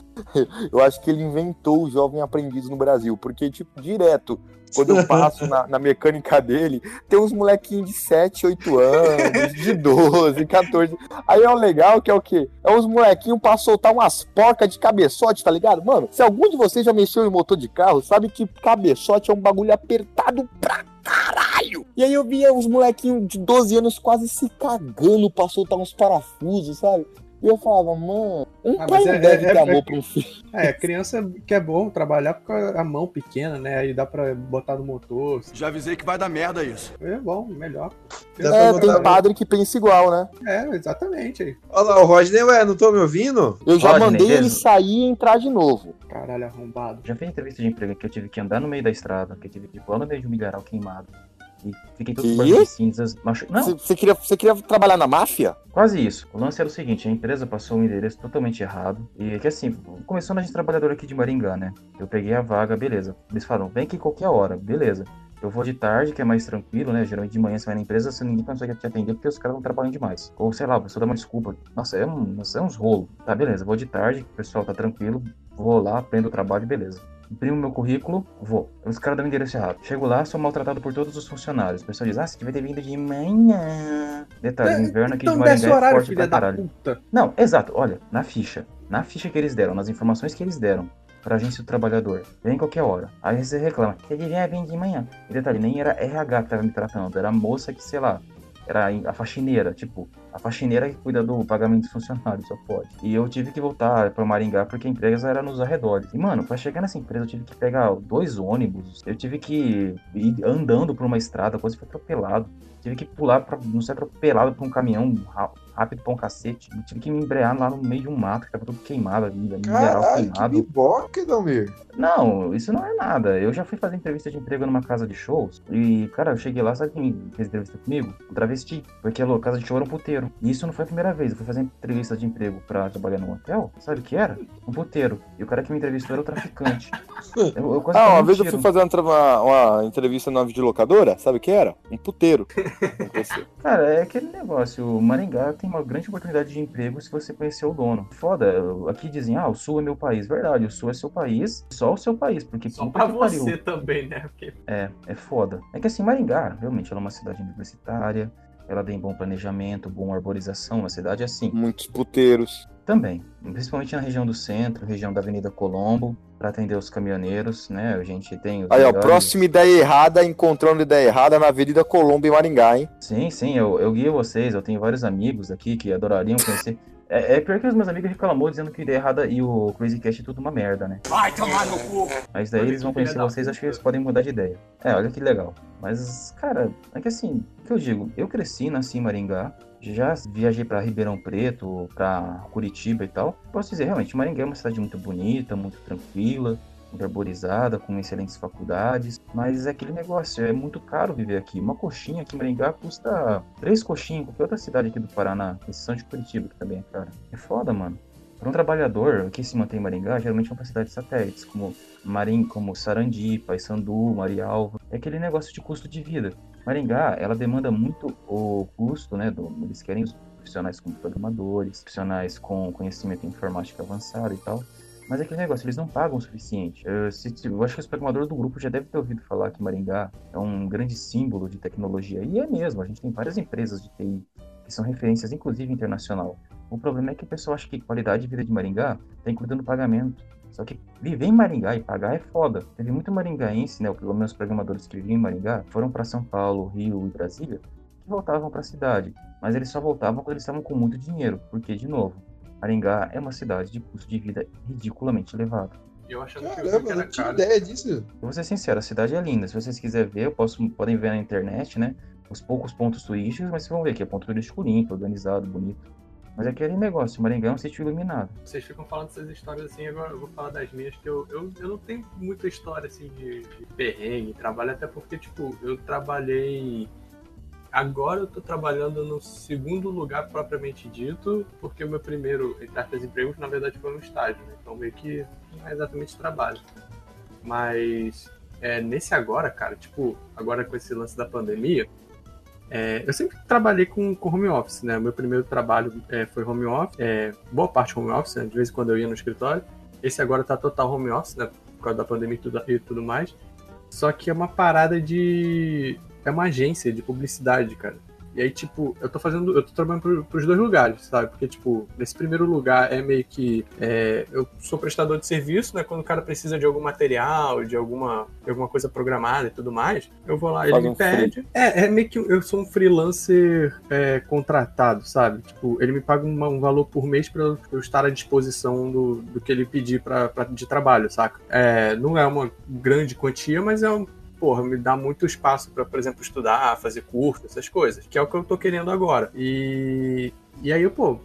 eu acho que ele inventou o jovem aprendiz no Brasil. Porque, tipo, direto, quando eu passo na, na mecânica dele, tem uns molequinhos de 7, 8 anos, de 12, 14. Aí é o legal que é o quê? É uns molequinhos pra soltar umas porcas de cabeçote, tá ligado? Mano, se algum de vocês já mexeu em motor de carro, sabe que cabeçote é um bagulho apertado pra caralho. E aí eu via uns molequinhos de 12 anos quase se cagando pra soltar uns parafusos, sabe? E eu falava, mano, um Ah, pai é- deve é- ter é- amor pra um filho. É, criança que é bom trabalhar com a mão pequena, né? Aí dá pra botar no motor. Já avisei que vai dar merda isso. É bom, melhor. É, tem padre que pensa igual, né? É, exatamente. Olha lá, o Rodney, ué, não tô me ouvindo? Eu já Rodney, mandei ele sair e entrar de novo. Caralho, arrombado. Já fiz entrevista de emprego que eu tive que andar no meio da estrada, que eu tive que pular no meio de um milharal queimado. E fiquei todo banho de cinzas. Machu... Não, Você você queria, você queria trabalhar na máfia? Quase isso. O lance era o seguinte, a empresa passou um endereço totalmente errado. E é que assim, começou na gente trabalhador aqui de Maringá, né? Eu peguei a vaga, beleza. Eles falaram, vem aqui qualquer hora, beleza. Eu vou de tarde, que é mais tranquilo, né? Geralmente de manhã você vai na empresa, você ninguém consegue te atender porque os caras estão trabalhando demais. Ou sei lá, a pessoa dá uma desculpa. Nossa, é, um, nossa, é uns rolos. Tá, beleza, vou de tarde, o pessoal tá tranquilo, vou lá, aprendo o trabalho, beleza. Imprimo meu currículo, vou. Os caras dão o endereço errado. Chego lá, sou maltratado por todos os funcionários. O pessoal diz, ah, você devia ter vindo de manhã. Detalhe, o inverno aqui Então de Maringá horário, é forte pra caralho. puta. Não, exato. Olha, na ficha. Na ficha que eles deram, nas informações que eles deram pra agência do trabalhador. Vem qualquer hora. Aí você reclama. Você devia vir de manhã. E detalhe, nem era RH que tava me tratando. Era a moça que, sei lá, era a faxineira. Tipo, a faxineira que cuida do pagamento dos funcionários, só pode. E eu tive que voltar pra Maringá porque a empresa era nos arredores. E, mano, pra chegar nessa empresa eu tive que pegar dois ônibus. Eu tive que ir andando por uma estrada, quase fui atropelado. Tive que pular pra não ser atropelado por um caminhão rápido pra um cacete. Eu tive que me embrear lá no meio de um mato que tava tudo queimado ali, mineral Caralho, que queimado. biboca, Dalmir. Não, isso não é nada. Eu já fui fazer entrevista de emprego numa casa de shows. E, cara, eu cheguei lá, sabe quem fez entrevista comigo? Um travesti. Porque a casa de show era um puteiro. E isso não foi a primeira vez. Eu fui fazer entrevista de emprego pra trabalhar num hotel. Sabe o que era? Um puteiro. E o cara que me entrevistou era o traficante. Eu, eu quase Ah, uma um vez eu fui fazer uma, uma, uma entrevista numa videolocadora, sabe o que era? Um puteiro. Cara, é aquele negócio. O Maringá tem uma grande oportunidade de emprego se você conhecer o dono. Foda. Aqui dizem, ah, o Sul é meu país. Verdade, o Sul é seu país. Só o seu país. Porque Só pra que pariu. você também, né? Porque É, é foda. É que assim, Maringá, realmente, ela é uma cidade universitária, ela tem bom planejamento, boa arborização, a cidade é assim. Muitos puteiros. Também, principalmente na região do centro, região da Avenida Colombo, para atender os caminhoneiros, né? A gente tem os Aí, ó, melhores- próxima ideia errada, encontrando ideia errada na Avenida Colombo em Maringá, hein? Sim, sim, eu, eu guio vocês, eu tenho vários amigos aqui que adorariam conhecer. É, é pior que os meus amigos reclamou dizendo que ideia errada e o Crazy Cast é tudo uma merda, né? Vai tomar no cu! Mas daí eles vão conhecer vocês, acho que eles podem mudar de ideia. É, olha que legal. Mas, cara, é que assim, o que eu digo? Eu cresci, nasci em Maringá, já viajei pra Ribeirão Preto, pra Curitiba e tal. Posso dizer, realmente, Maringá é uma cidade muito bonita, muito tranquila, arborizada, com excelentes faculdades. Mas é aquele negócio, é muito caro viver aqui. Uma coxinha aqui em Maringá custa três coxinhas em qualquer outra cidade aqui do Paraná, exceção de Curitiba, que também é caro. É foda, mano. Para um trabalhador que se mantém em Maringá, geralmente vão para cidades satélites, como Marim, como Sarandi, Paysandu, Marialva. É aquele negócio de custo de vida. Maringá, ela demanda muito o custo, né? Do, eles querem os profissionais como programadores, profissionais com conhecimento em informática avançado e tal. Mas é aquele negócio, eles não pagam o suficiente. Eu, se, eu acho que os programadores do grupo já devem ter ouvido falar que Maringá é um grande símbolo de tecnologia. E é mesmo, a gente tem várias empresas de TI que são referências, inclusive internacional. O problema é que o pessoal acha que qualidade de vida de Maringá está incluindo no pagamento. Só que viver em Maringá e pagar é foda. Teve muito maringaense, né? Pelo menos programadores que viviam em Maringá, foram para São Paulo, Rio e Brasília, que voltavam para a cidade. Mas eles só voltavam quando eles estavam com muito dinheiro. Porque, de novo, Maringá é uma cidade de custo de vida ridiculamente elevado. Eu achando que Caramba, eu não tinha ideia disso. Vou ser sincero, a cidade é linda. Se vocês quiserem ver, eu posso, podem ver na internet, né? Os poucos pontos turísticos, mas vocês vão ver que é ponto turístico limpo, organizado, bonito. Mas é aquele negócio, Maringá é um sítio iluminado. Vocês ficam falando dessas histórias assim, agora eu vou falar das minhas, que eu, eu, eu não tenho muita história assim de, de perrengue, trabalho, até porque, tipo, eu trabalhei. Agora eu tô trabalhando no segundo lugar propriamente dito, porque o meu primeiro, entre aspas, empregos, na verdade, foi um estágio, né? Então meio que não é exatamente trabalho. Mas é, nesse agora, cara, tipo, agora com esse lance da pandemia, é, eu sempre trabalhei com, com home office, né? O meu primeiro trabalho é, foi home office, é, boa parte home office, né? de vez em quando eu ia no escritório. Esse agora tá total home office, né? Por causa da pandemia e tudo, e tudo mais. Só que é uma parada de. É uma agência de publicidade, cara. E aí, tipo, eu tô fazendo. Eu tô trabalhando pro, pros dois lugares, sabe? Porque, tipo, nesse primeiro lugar é meio que. É, eu sou prestador de serviço, né? Quando o cara precisa de algum material, de alguma, de alguma coisa programada e tudo mais, eu vou lá, ele Faz me um pede. É, é meio que eu sou um freelancer é, contratado, sabe? Tipo, ele me paga uma- um valor por mês pra eu, pra eu estar à disposição do, do que ele pedir pra, pra- de trabalho, saca? É, não é uma grande quantia, mas é um porra, me dá muito espaço para, por exemplo, estudar, fazer curso, essas coisas, que é o que eu tô querendo agora. E, e aí, pô,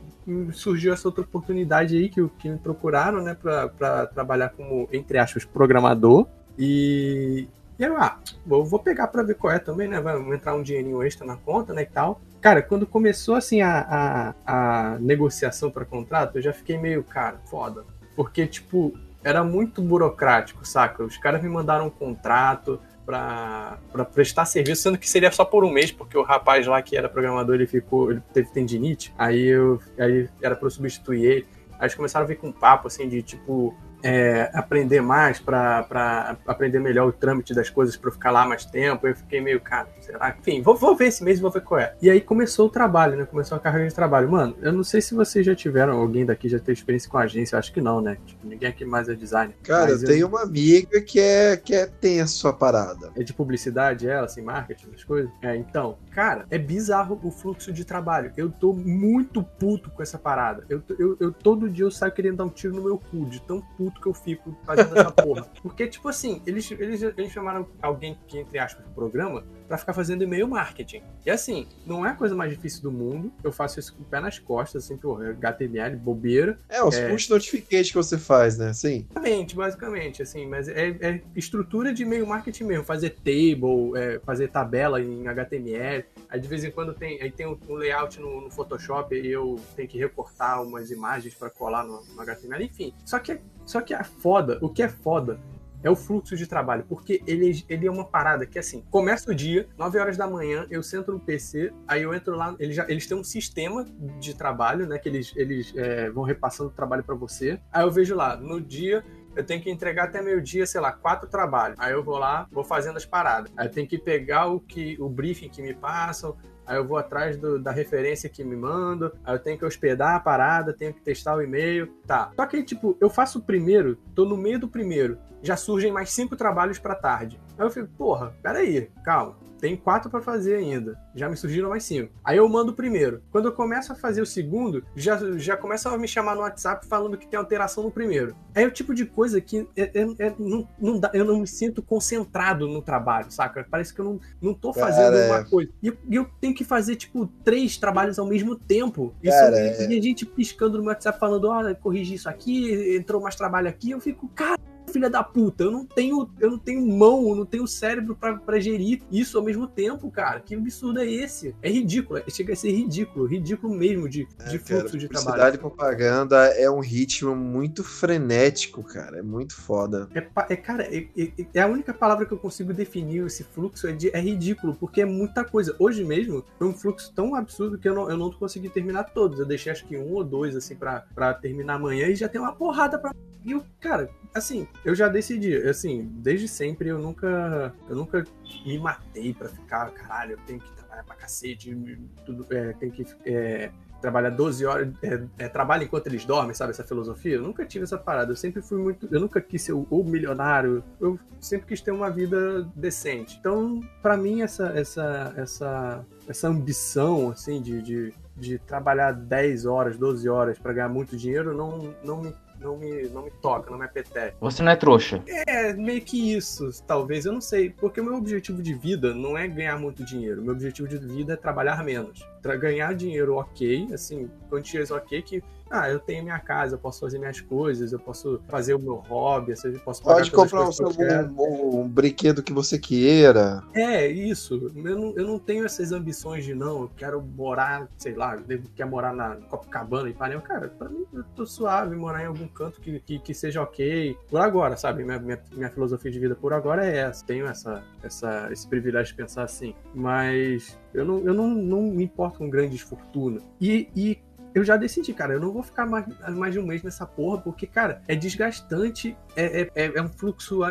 surgiu essa outra oportunidade aí que, que me procuraram, né, pra trabalhar como, entre aspas, programador. E, e eu, ah, vou, vou pegar pra ver qual é também, né, vai entrar um dinheirinho extra na conta, né, e tal. Cara, quando começou, assim, a, a, a negociação para contrato, eu já fiquei meio, cara, foda. Porque, tipo, era muito burocrático, saca? Os caras me mandaram um contrato pra prestar serviço, sendo que seria só por um mês, porque o rapaz lá que era programador, ele ficou, ele teve tendinite, aí eu aí era pra eu substituir ele. Aí eles começaram a vir com um papo, assim, de tipo, é, aprender mais pra, pra aprender melhor o trâmite das coisas pra eu ficar lá mais tempo. Eu fiquei meio, cara, será? Enfim, vou, vou ver esse mês e vou ver qual é. E aí começou o trabalho, né? Começou a carga de trabalho. Mano, eu não sei se vocês já tiveram, alguém daqui já teve experiência com agência, eu acho que não, né? Tipo, ninguém aqui mais é designer. Cara, eu tenho uma amiga que é, que é tem a sua parada. é de publicidade ela, assim, marketing, essas coisas. É, então, cara, é bizarro o fluxo de trabalho. Eu tô muito puto com essa parada. Eu, eu, eu todo dia eu saio querendo dar um tiro no meu cu, de tão puto que eu fico fazendo essa porra. Porque, tipo assim, eles, eles, eles chamaram alguém que, entre aspas, programa pra ficar fazendo e-mail marketing. E assim, não é a coisa mais difícil do mundo. Eu faço isso com o pé nas costas, assim, porra, HTML, bobeira. É, os push notifications que você faz, né? Sim. Basicamente, basicamente, assim, mas é, é estrutura de e-mail marketing mesmo, fazer table, é, fazer tabela em HTML, aí de vez em quando tem, aí tem um, um layout no, no Photoshop e eu tenho que recortar umas imagens para colar no, no HTML, enfim. Só que, só que a foda, o que é foda é o fluxo de trabalho, porque ele, ele é uma parada que, assim, começa o dia, 9 horas da manhã, eu sento no PC, aí eu entro lá, eles, já, eles têm um sistema de trabalho, né, que eles, eles é, vão repassando o trabalho para você, aí eu vejo lá, no dia, eu tenho que entregar até meio-dia, sei lá, quatro trabalhos. Aí eu vou lá, vou fazendo as paradas. Aí eu tenho que pegar o que o briefing que me passam, aí eu vou atrás do- da referência que me mandam, aí eu tenho que hospedar a parada, tenho que testar o e-mail, tá. Só que tipo, eu faço o primeiro, tô no meio do primeiro, já surgem mais cinco trabalhos pra tarde. Aí eu fico, porra, peraí, calma. Tem quatro pra fazer ainda. Já me surgiram mais cinco. Aí eu mando o primeiro. Quando eu começo a fazer o segundo, já, já começam a me chamar no WhatsApp falando que tem alteração no primeiro. É o tipo de coisa que é- é- é- não, não dá- eu não me sinto concentrado no trabalho, saca? Parece que eu não, não tô fazendo Cara, uma é. coisa. E eu, eu tenho que fazer, tipo, três trabalhos ao mesmo tempo. Isso, Cara, e, é. e a gente piscando no meu WhatsApp falando, olha, corrigi isso aqui, entrou mais trabalho aqui. Eu fico, cara filha da puta, eu não tenho, eu não tenho mão, eu não tenho cérebro pra, pra gerir isso ao mesmo tempo, cara. Que absurdo é esse? É ridículo, é- chega a ser ridículo, ridículo mesmo de, de fluxo de Publicidade trabalho. propaganda é um ritmo muito frenético, cara. É muito foda. É, é, cara, é, é- é a única palavra que eu consigo definir esse fluxo é, de- é ridículo, porque é muita coisa. Hoje mesmo foi um fluxo tão absurdo que eu não, eu não consegui terminar todos. Eu deixei acho que um ou dois, assim, pra terminar amanhã e já tem uma porrada pra. E eu, cara, assim, eu já decidi, assim, desde sempre eu nunca, eu nunca me matei pra ficar, caralho, eu tenho que trabalhar pra cacete, tudo, é, tenho que é, trabalhar 12 horas, é, é, enquanto eles dormem, sabe, essa filosofia? Eu nunca tive essa parada, eu sempre fui muito, eu nunca quis ser o, o milionário, eu sempre quis ter uma vida decente. Então, pra mim, essa, essa, essa, essa ambição, assim, de, de, de trabalhar 10 horas, 12 horas pra ganhar muito dinheiro, não, não me não me, não me toca, não me apetece. Você não é trouxa. É, meio que isso, talvez, eu não sei. Porque o meu objetivo de vida não é ganhar muito dinheiro. O meu objetivo de vida é trabalhar menos. Tra ganhar dinheiro ok, assim, quantias ok, que, ah, eu tenho minha casa, eu posso fazer minhas coisas, eu posso fazer o meu hobby, eu posso Pode comprar um, que quero. um, um brinquedo que você queira. É, isso. Eu não, eu não tenho essas ambições de não, eu quero morar, sei lá, eu devo, quer morar na Copacabana e Ipanema. Cara, pra mim eu tô suave morar em algum canto que, que, que seja ok. Por agora, sabe? Minha, minha, minha filosofia de vida por agora é essa. Tenho essa, essa, esse privilégio de pensar assim. Mas eu não, eu não, não me importo com grandes fortunas. E, e eu já decidi, cara, eu não vou ficar mais, mais de um mês nessa porra, porque, cara, é desgastante, é, é, é- um fluxo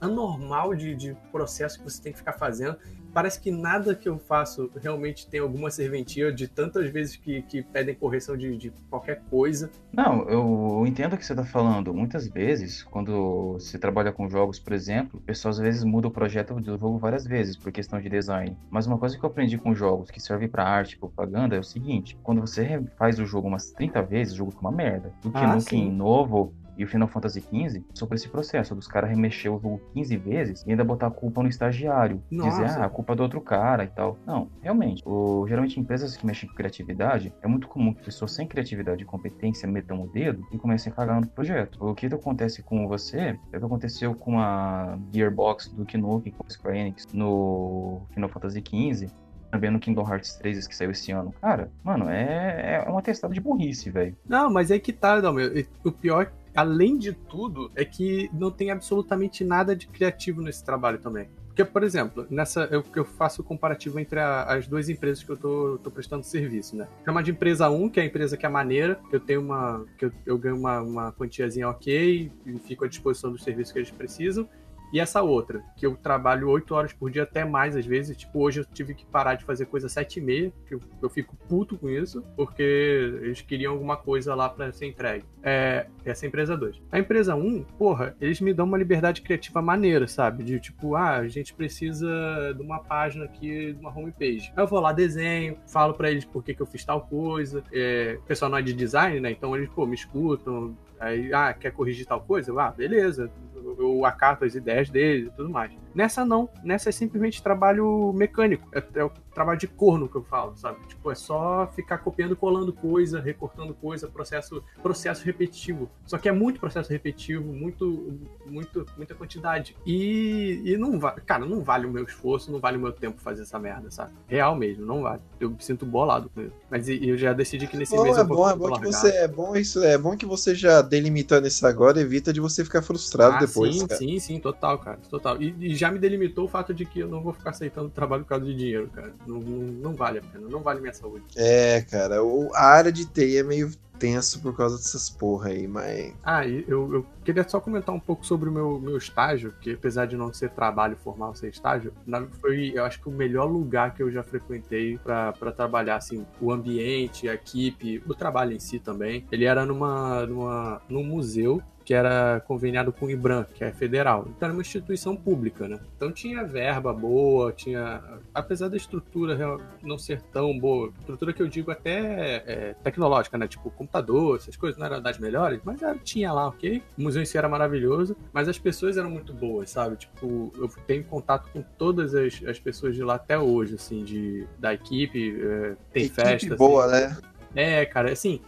anormal de, de processo que você tem que ficar fazendo. Parece que nada que eu faço realmente tem alguma serventia de tantas vezes que, que pedem correção de, de qualquer coisa. Não, eu entendo o que você está falando. Muitas vezes, quando você trabalha com jogos, por exemplo, o pessoal às vezes muda o projeto do jogo várias vezes por questão de design. Mas uma coisa que eu aprendi com jogos que serve para arte e propaganda é o seguinte: quando você faz o jogo umas 30 vezes, o jogo fica uma merda. O Ah, Nukem sim. novo e o Final Fantasy XV sobre esse processo dos caras remexer o jogo 15 vezes e ainda botar a culpa no estagiário. Dizer, Nossa. ah, a culpa é do outro cara e tal. Não, realmente. O, geralmente, empresas que mexem com criatividade, é muito comum que pessoas sem criatividade e competência metam o dedo e comecem a cagar no projeto. O que acontece com você é o que aconteceu com a Gearbox do Nukem com a Square Enix no Final Fantasy XV. Também no Kingdom Hearts 3 que saiu esse ano. Cara, mano, é, é um atestado de burrice, velho. Não, mas é que tá, não, meu. O pior, além de tudo, é que não tem absolutamente nada de criativo nesse trabalho também. Porque, por exemplo, nessa eu, eu faço o comparativo entre a- as duas empresas que eu tô, tô prestando serviço, né? Chama de empresa 1, que é a empresa que é maneira, eu tenho uma. que eu, eu ganho uma, uma quantiazinha ok e fico à disposição dos serviços que eles precisam. E essa outra, que eu trabalho 8 horas por dia, até mais às vezes. Tipo, hoje eu tive que parar de fazer coisa 7 e meia, que eu, eu fico puto com isso, porque eles queriam alguma coisa lá pra ser entregue. É, essa é a empresa 2. A empresa 1, porra, eles me dão uma liberdade criativa maneira, sabe? De tipo, ah, a gente precisa de uma página aqui, de uma homepage. Aí eu vou lá, desenho, falo pra eles por que, que eu fiz tal coisa. É, o pessoal não é de design, né? Então eles, pô, me escutam. Aí, ah, quer corrigir tal coisa? Ah, beleza. Eu, acato as ideias deles e tudo mais. Nessa não. Nessa é simplesmente trabalho mecânico. É, é o trabalho de corno que eu falo, sabe? Tipo, é só ficar copiando, colando coisa, recortando coisa, processo, processo repetitivo. Só que é muito processo repetitivo, muito, muito, muita quantidade. E, e não vale, cara, não vale o meu esforço, não vale o meu tempo fazer essa merda, sabe? Real mesmo, não vale. Eu me sinto bolado com isso. Mas eu já decidi que nesse Bom, mês é eu vou bom, é bom que você é bom isso, é bom que você já delimitando isso agora evita de você ficar frustrado Ah, depois, sim, cara. sim, sim, total, cara, total. E, e já me delimitou o fato de que eu não vou ficar aceitando trabalho por causa de dinheiro, cara. Não, não, não vale a pena, não vale minha saúde. É, cara, o- a área de TI é meio tenso por causa dessas porra aí, mas Ah, eu, eu queria só comentar um pouco sobre o meu, meu estágio, que apesar de não ser trabalho formal, ser estágio, na- foi, eu acho que o melhor lugar que eu já frequentei pra pra trabalhar, assim, o ambiente, a equipe, o trabalho em si também. Ele era numa, numa, num museu que era conveniado com o IBRAM, que é federal. Então era uma instituição pública, né? Então tinha verba boa, tinha. Apesar da estrutura não ser tão boa, estrutura que eu digo até é, tecnológica, né? Tipo computador, essas coisas não eram das melhores, mas era- tinha lá, ok? O museu em si era maravilhoso, mas as pessoas eram muito boas, sabe? Tipo, eu tenho contato com todas as, as pessoas de lá até hoje, assim, de, da equipe, é, tem Equipe festa. boa, assim. né? É, cara, assim,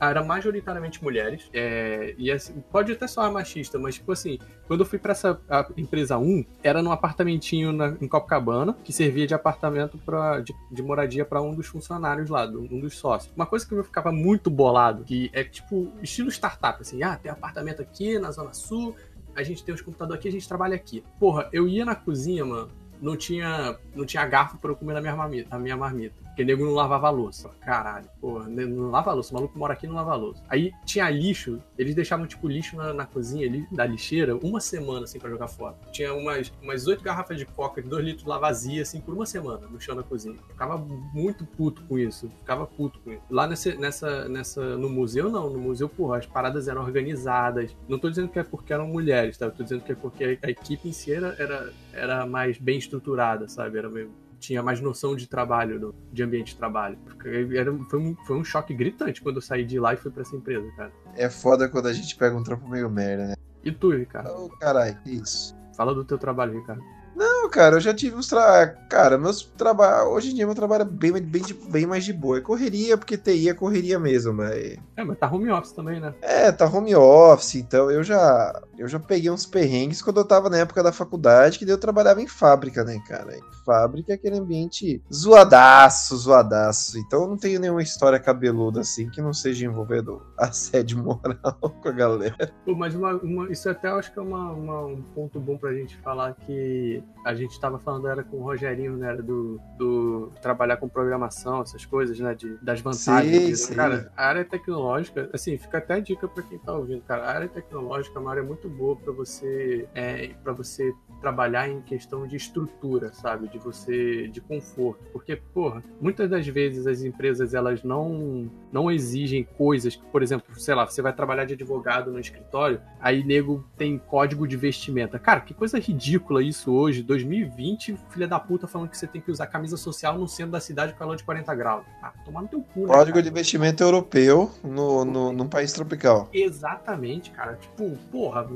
era majoritariamente mulheres, é, e assim, pode até soar machista, mas tipo assim, quando eu fui pra essa empresa 1, era num apartamentinho na- em Copacabana, que servia de apartamento pra, de, de moradia pra um dos funcionários lá, do- um dos sócios. Uma coisa que eu ficava muito bolado, que é tipo, estilo startup, assim, ah, tem apartamento aqui na Zona Sul, a gente tem os computadores aqui, a gente trabalha aqui. Porra, eu ia na cozinha, mano, não tinha, não tinha garfo pra eu comer na minha marmita. Na minha marmita. Porque nego não lavava a louça. Caralho, porra, ne- não lava a louça. O maluco mora aqui não lava a louça. Aí tinha lixo, eles deixavam tipo lixo na, na cozinha ali, da lixeira, uma semana assim pra jogar fora. Tinha umas, umas oito garrafas de coca de dois litros lá vazia, assim, por uma semana no chão da cozinha. Ficava muito puto com isso. Ficava puto com isso. Lá nesse, nessa, nessa, no museu, não. No museu, porra, as paradas eram organizadas. Não tô dizendo que é porque eram mulheres, tá? Eu tô dizendo que é porque a, a equipe em si era, era, era mais bem estruturada, sabe? Era meio, tinha mais noção de trabalho, do- de ambiente de trabalho. Era, foi, um, foi um choque gritante quando eu saí de lá e fui pra essa empresa, cara. É foda quando a gente pega um trampo meio merda, né? E tu, Ricardo? Ô, caralho, que isso? Fala do teu trabalho, Ricardo. Não, cara, eu já tive uns tra... Cara, meus trabalhos. Hoje em dia meu trabalho é bem, bem, bem mais de boa. É correria, porque TI é correria mesmo, mas. É, mas tá home office também, né? É, tá home office, então eu já. Eu já peguei uns perrengues quando eu tava na época da faculdade, que daí eu trabalhava em fábrica, né, cara? E fábrica é aquele ambiente zoadaço, zoadaço. Então eu não tenho nenhuma história cabeluda assim que não seja envolvendo assédio moral com a galera. Pô, mas uma, uma- isso até eu acho que é uma, uma- um ponto bom pra gente falar que a gente tava falando era com o Rogerinho, né? Era do, do trabalhar com programação, essas coisas, né? De, das vantagens. Sim, disso. sim. Cara, a área tecnológica, assim, fica até a dica pra quem tá ouvindo, cara. A área tecnológica é uma área muito boa pra você, é, para você trabalhar em questão de estrutura, sabe? De você, de conforto. Porque, porra, muitas das vezes as empresas, elas não, não exigem coisas que, por exemplo, sei lá, você vai trabalhar de advogado no escritório, aí nego tem código de vestimenta. Cara, que coisa ridícula isso hoje, 2020, filha da puta falando que você tem que usar camisa social no centro da cidade com calor de 40 graus. Ah, tomar no teu cu, né, Código cara? de investimento europeu no, no, num país tropical. Exatamente, cara. Tipo, porra,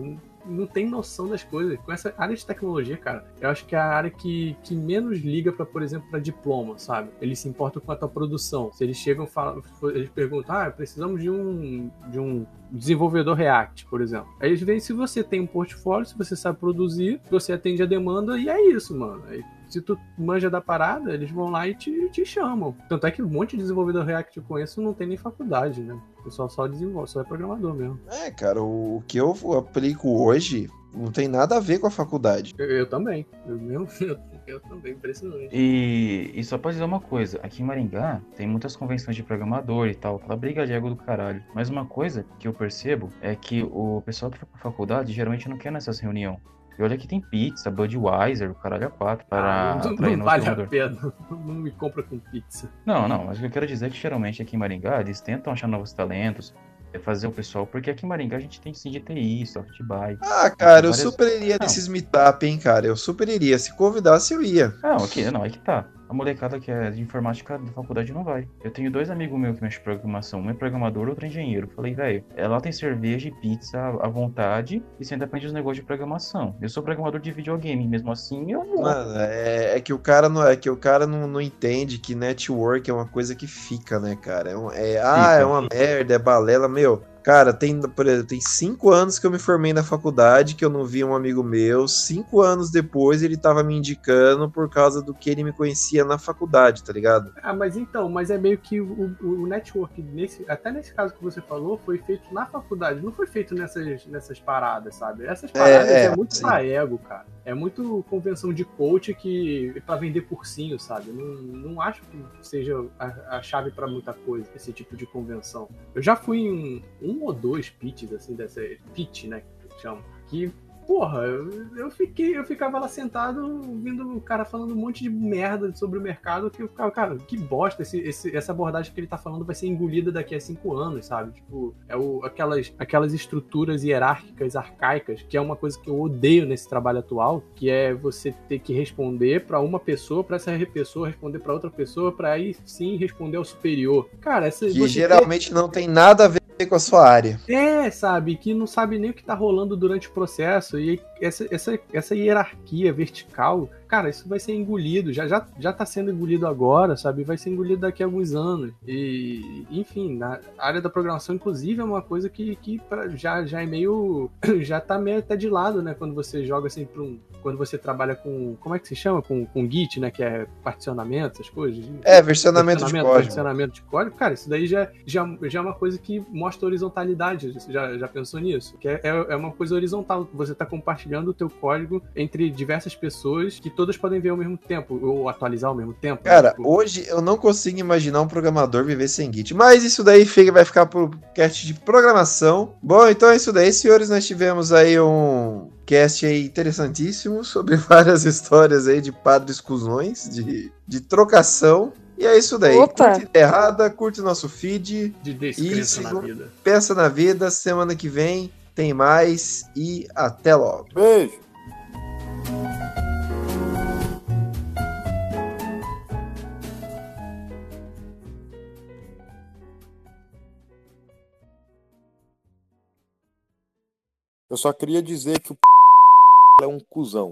não, tem noção das coisas. Com essa área de tecnologia, cara, eu acho que é a área que, que menos liga para, por exemplo, para diploma, sabe? Eles se importam com a tua produção. Se eles chegam, falam, eles perguntam, ah, precisamos de um, de um desenvolvedor React, por exemplo. Aí eles veem se você tem um portfólio, se você sabe produzir, se você atende a demanda, e é isso, mano. Aí, se tu manja da parada, eles vão lá e te, te chamam. Tanto é que um monte de desenvolvedor React que eu conheço não tem nem faculdade, né? O pessoal só desenvolve, só é programador mesmo. É, cara, o, o que eu aplico hoje não tem nada a ver com a faculdade. Eu, eu também. Eu eu, eu também, impressionante. E, e só pra dizer uma coisa, aqui em Maringá tem muitas convenções de programador e tal, aquela briga de ego do caralho. Mas uma coisa que eu percebo é que o pessoal que vai pra faculdade geralmente não quer nessas reuniões. E olha que tem pizza, Budweiser, o caralho a quatro para Ah, não, não vale a pena. Não me compra com pizza. Não, não, mas o que eu quero dizer é que geralmente aqui em Maringá eles tentam achar novos talentos, é fazer o pessoal, porque aqui em Maringá a gente tem sim de TI, soft buy. Ah, cara, eu várias- super iria Não. nesses meetup, hein, cara. Eu super iria. Se convidasse, eu ia. Não, aqui, não, é que tá. A molecada que é de informática da faculdade não vai. Eu tenho dois amigos meus que mexem programação. Um é programador, outro é engenheiro. Falei, velho, é, lá tem cerveja e pizza à vontade e você ainda aprende os negócios de programação. Eu sou programador de videogame, mesmo assim eu vou. Mano, é, é que o cara não é que o cara não, não entende que network é uma coisa que fica, né, cara? É, um- é- ah, é uma merda, é balela, meu. Cara, tem, por exemplo, tem cinco anos que eu me formei na faculdade, que eu não vi um amigo meu. Cinco anos depois ele tava me indicando por causa do que ele me conhecia na faculdade, tá ligado? Ah, mas então, mas é meio que o, o, o network, nesse, até nesse caso que você falou, foi feito na faculdade, não foi feito nessas, nessas paradas, sabe? Essas paradas é, é, muito sim. pra ego, cara. É muito convenção de coach que pra vender cursinho, sabe? Não, não acho que seja a, a chave pra muita coisa, esse tipo de convenção. Eu já fui em um ou dois pitches, assim, dessa pitch, né, que chama, que porra, eu, eu fiquei, eu ficava lá sentado ouvindo o cara falando um monte de merda sobre o mercado que eu ficava, cara, que bosta, esse, esse- essa abordagem que ele tá falando vai ser engolida daqui a cinco anos, sabe? Tipo, é o, aquelas, aquelas estruturas hierárquicas, arcaicas, que é uma coisa que eu odeio nesse trabalho atual, que é você ter que responder pra uma pessoa, pra essa pessoa responder pra outra pessoa, pra aí sim responder ao superior. Cara, essa Que você ter- geralmente não tem nada a ver com a sua área. é, sabe, que não sabe nem o que tá rolando durante o processo. E essa, essa, essa hierarquia vertical, cara, isso vai ser engolido. Já, já, já tá sendo engolido agora, sabe? Vai ser engolido daqui a alguns anos. E, enfim, na área da programação, inclusive, é uma coisa que, que pra- já, já é meio. Já tá meio até de lado, né? Quando você joga assim pra um. Quando você trabalha com. Como é que se chama? Com, com Git, né? Que é particionamento, essas coisas. É, versionamento de código. Versionamento de código. Cara, isso daí já, já, já é uma coisa que mostra horizontalidade. Você já, já pensou nisso? Que é, é é uma coisa horizontal. Você está compartilhando o teu código entre diversas pessoas que todas podem ver ao mesmo tempo, ou atualizar ao mesmo tempo. Cara, Tipo, hoje eu não consigo imaginar um programador viver sem Git. Mas isso daí fica, vai ficar pro cast de programação. Bom, então é isso daí, senhores. Nós tivemos aí um cast aí interessantíssimo sobre várias histórias aí de padres cuzões, de, de trocação. E é isso daí. Opa. Curte Ideia errada, curte o nosso feed. de E descrença na vida. Pensa na vida. Semana que vem tem mais. E até logo. Beijo. Eu só queria dizer que o é um cuzão.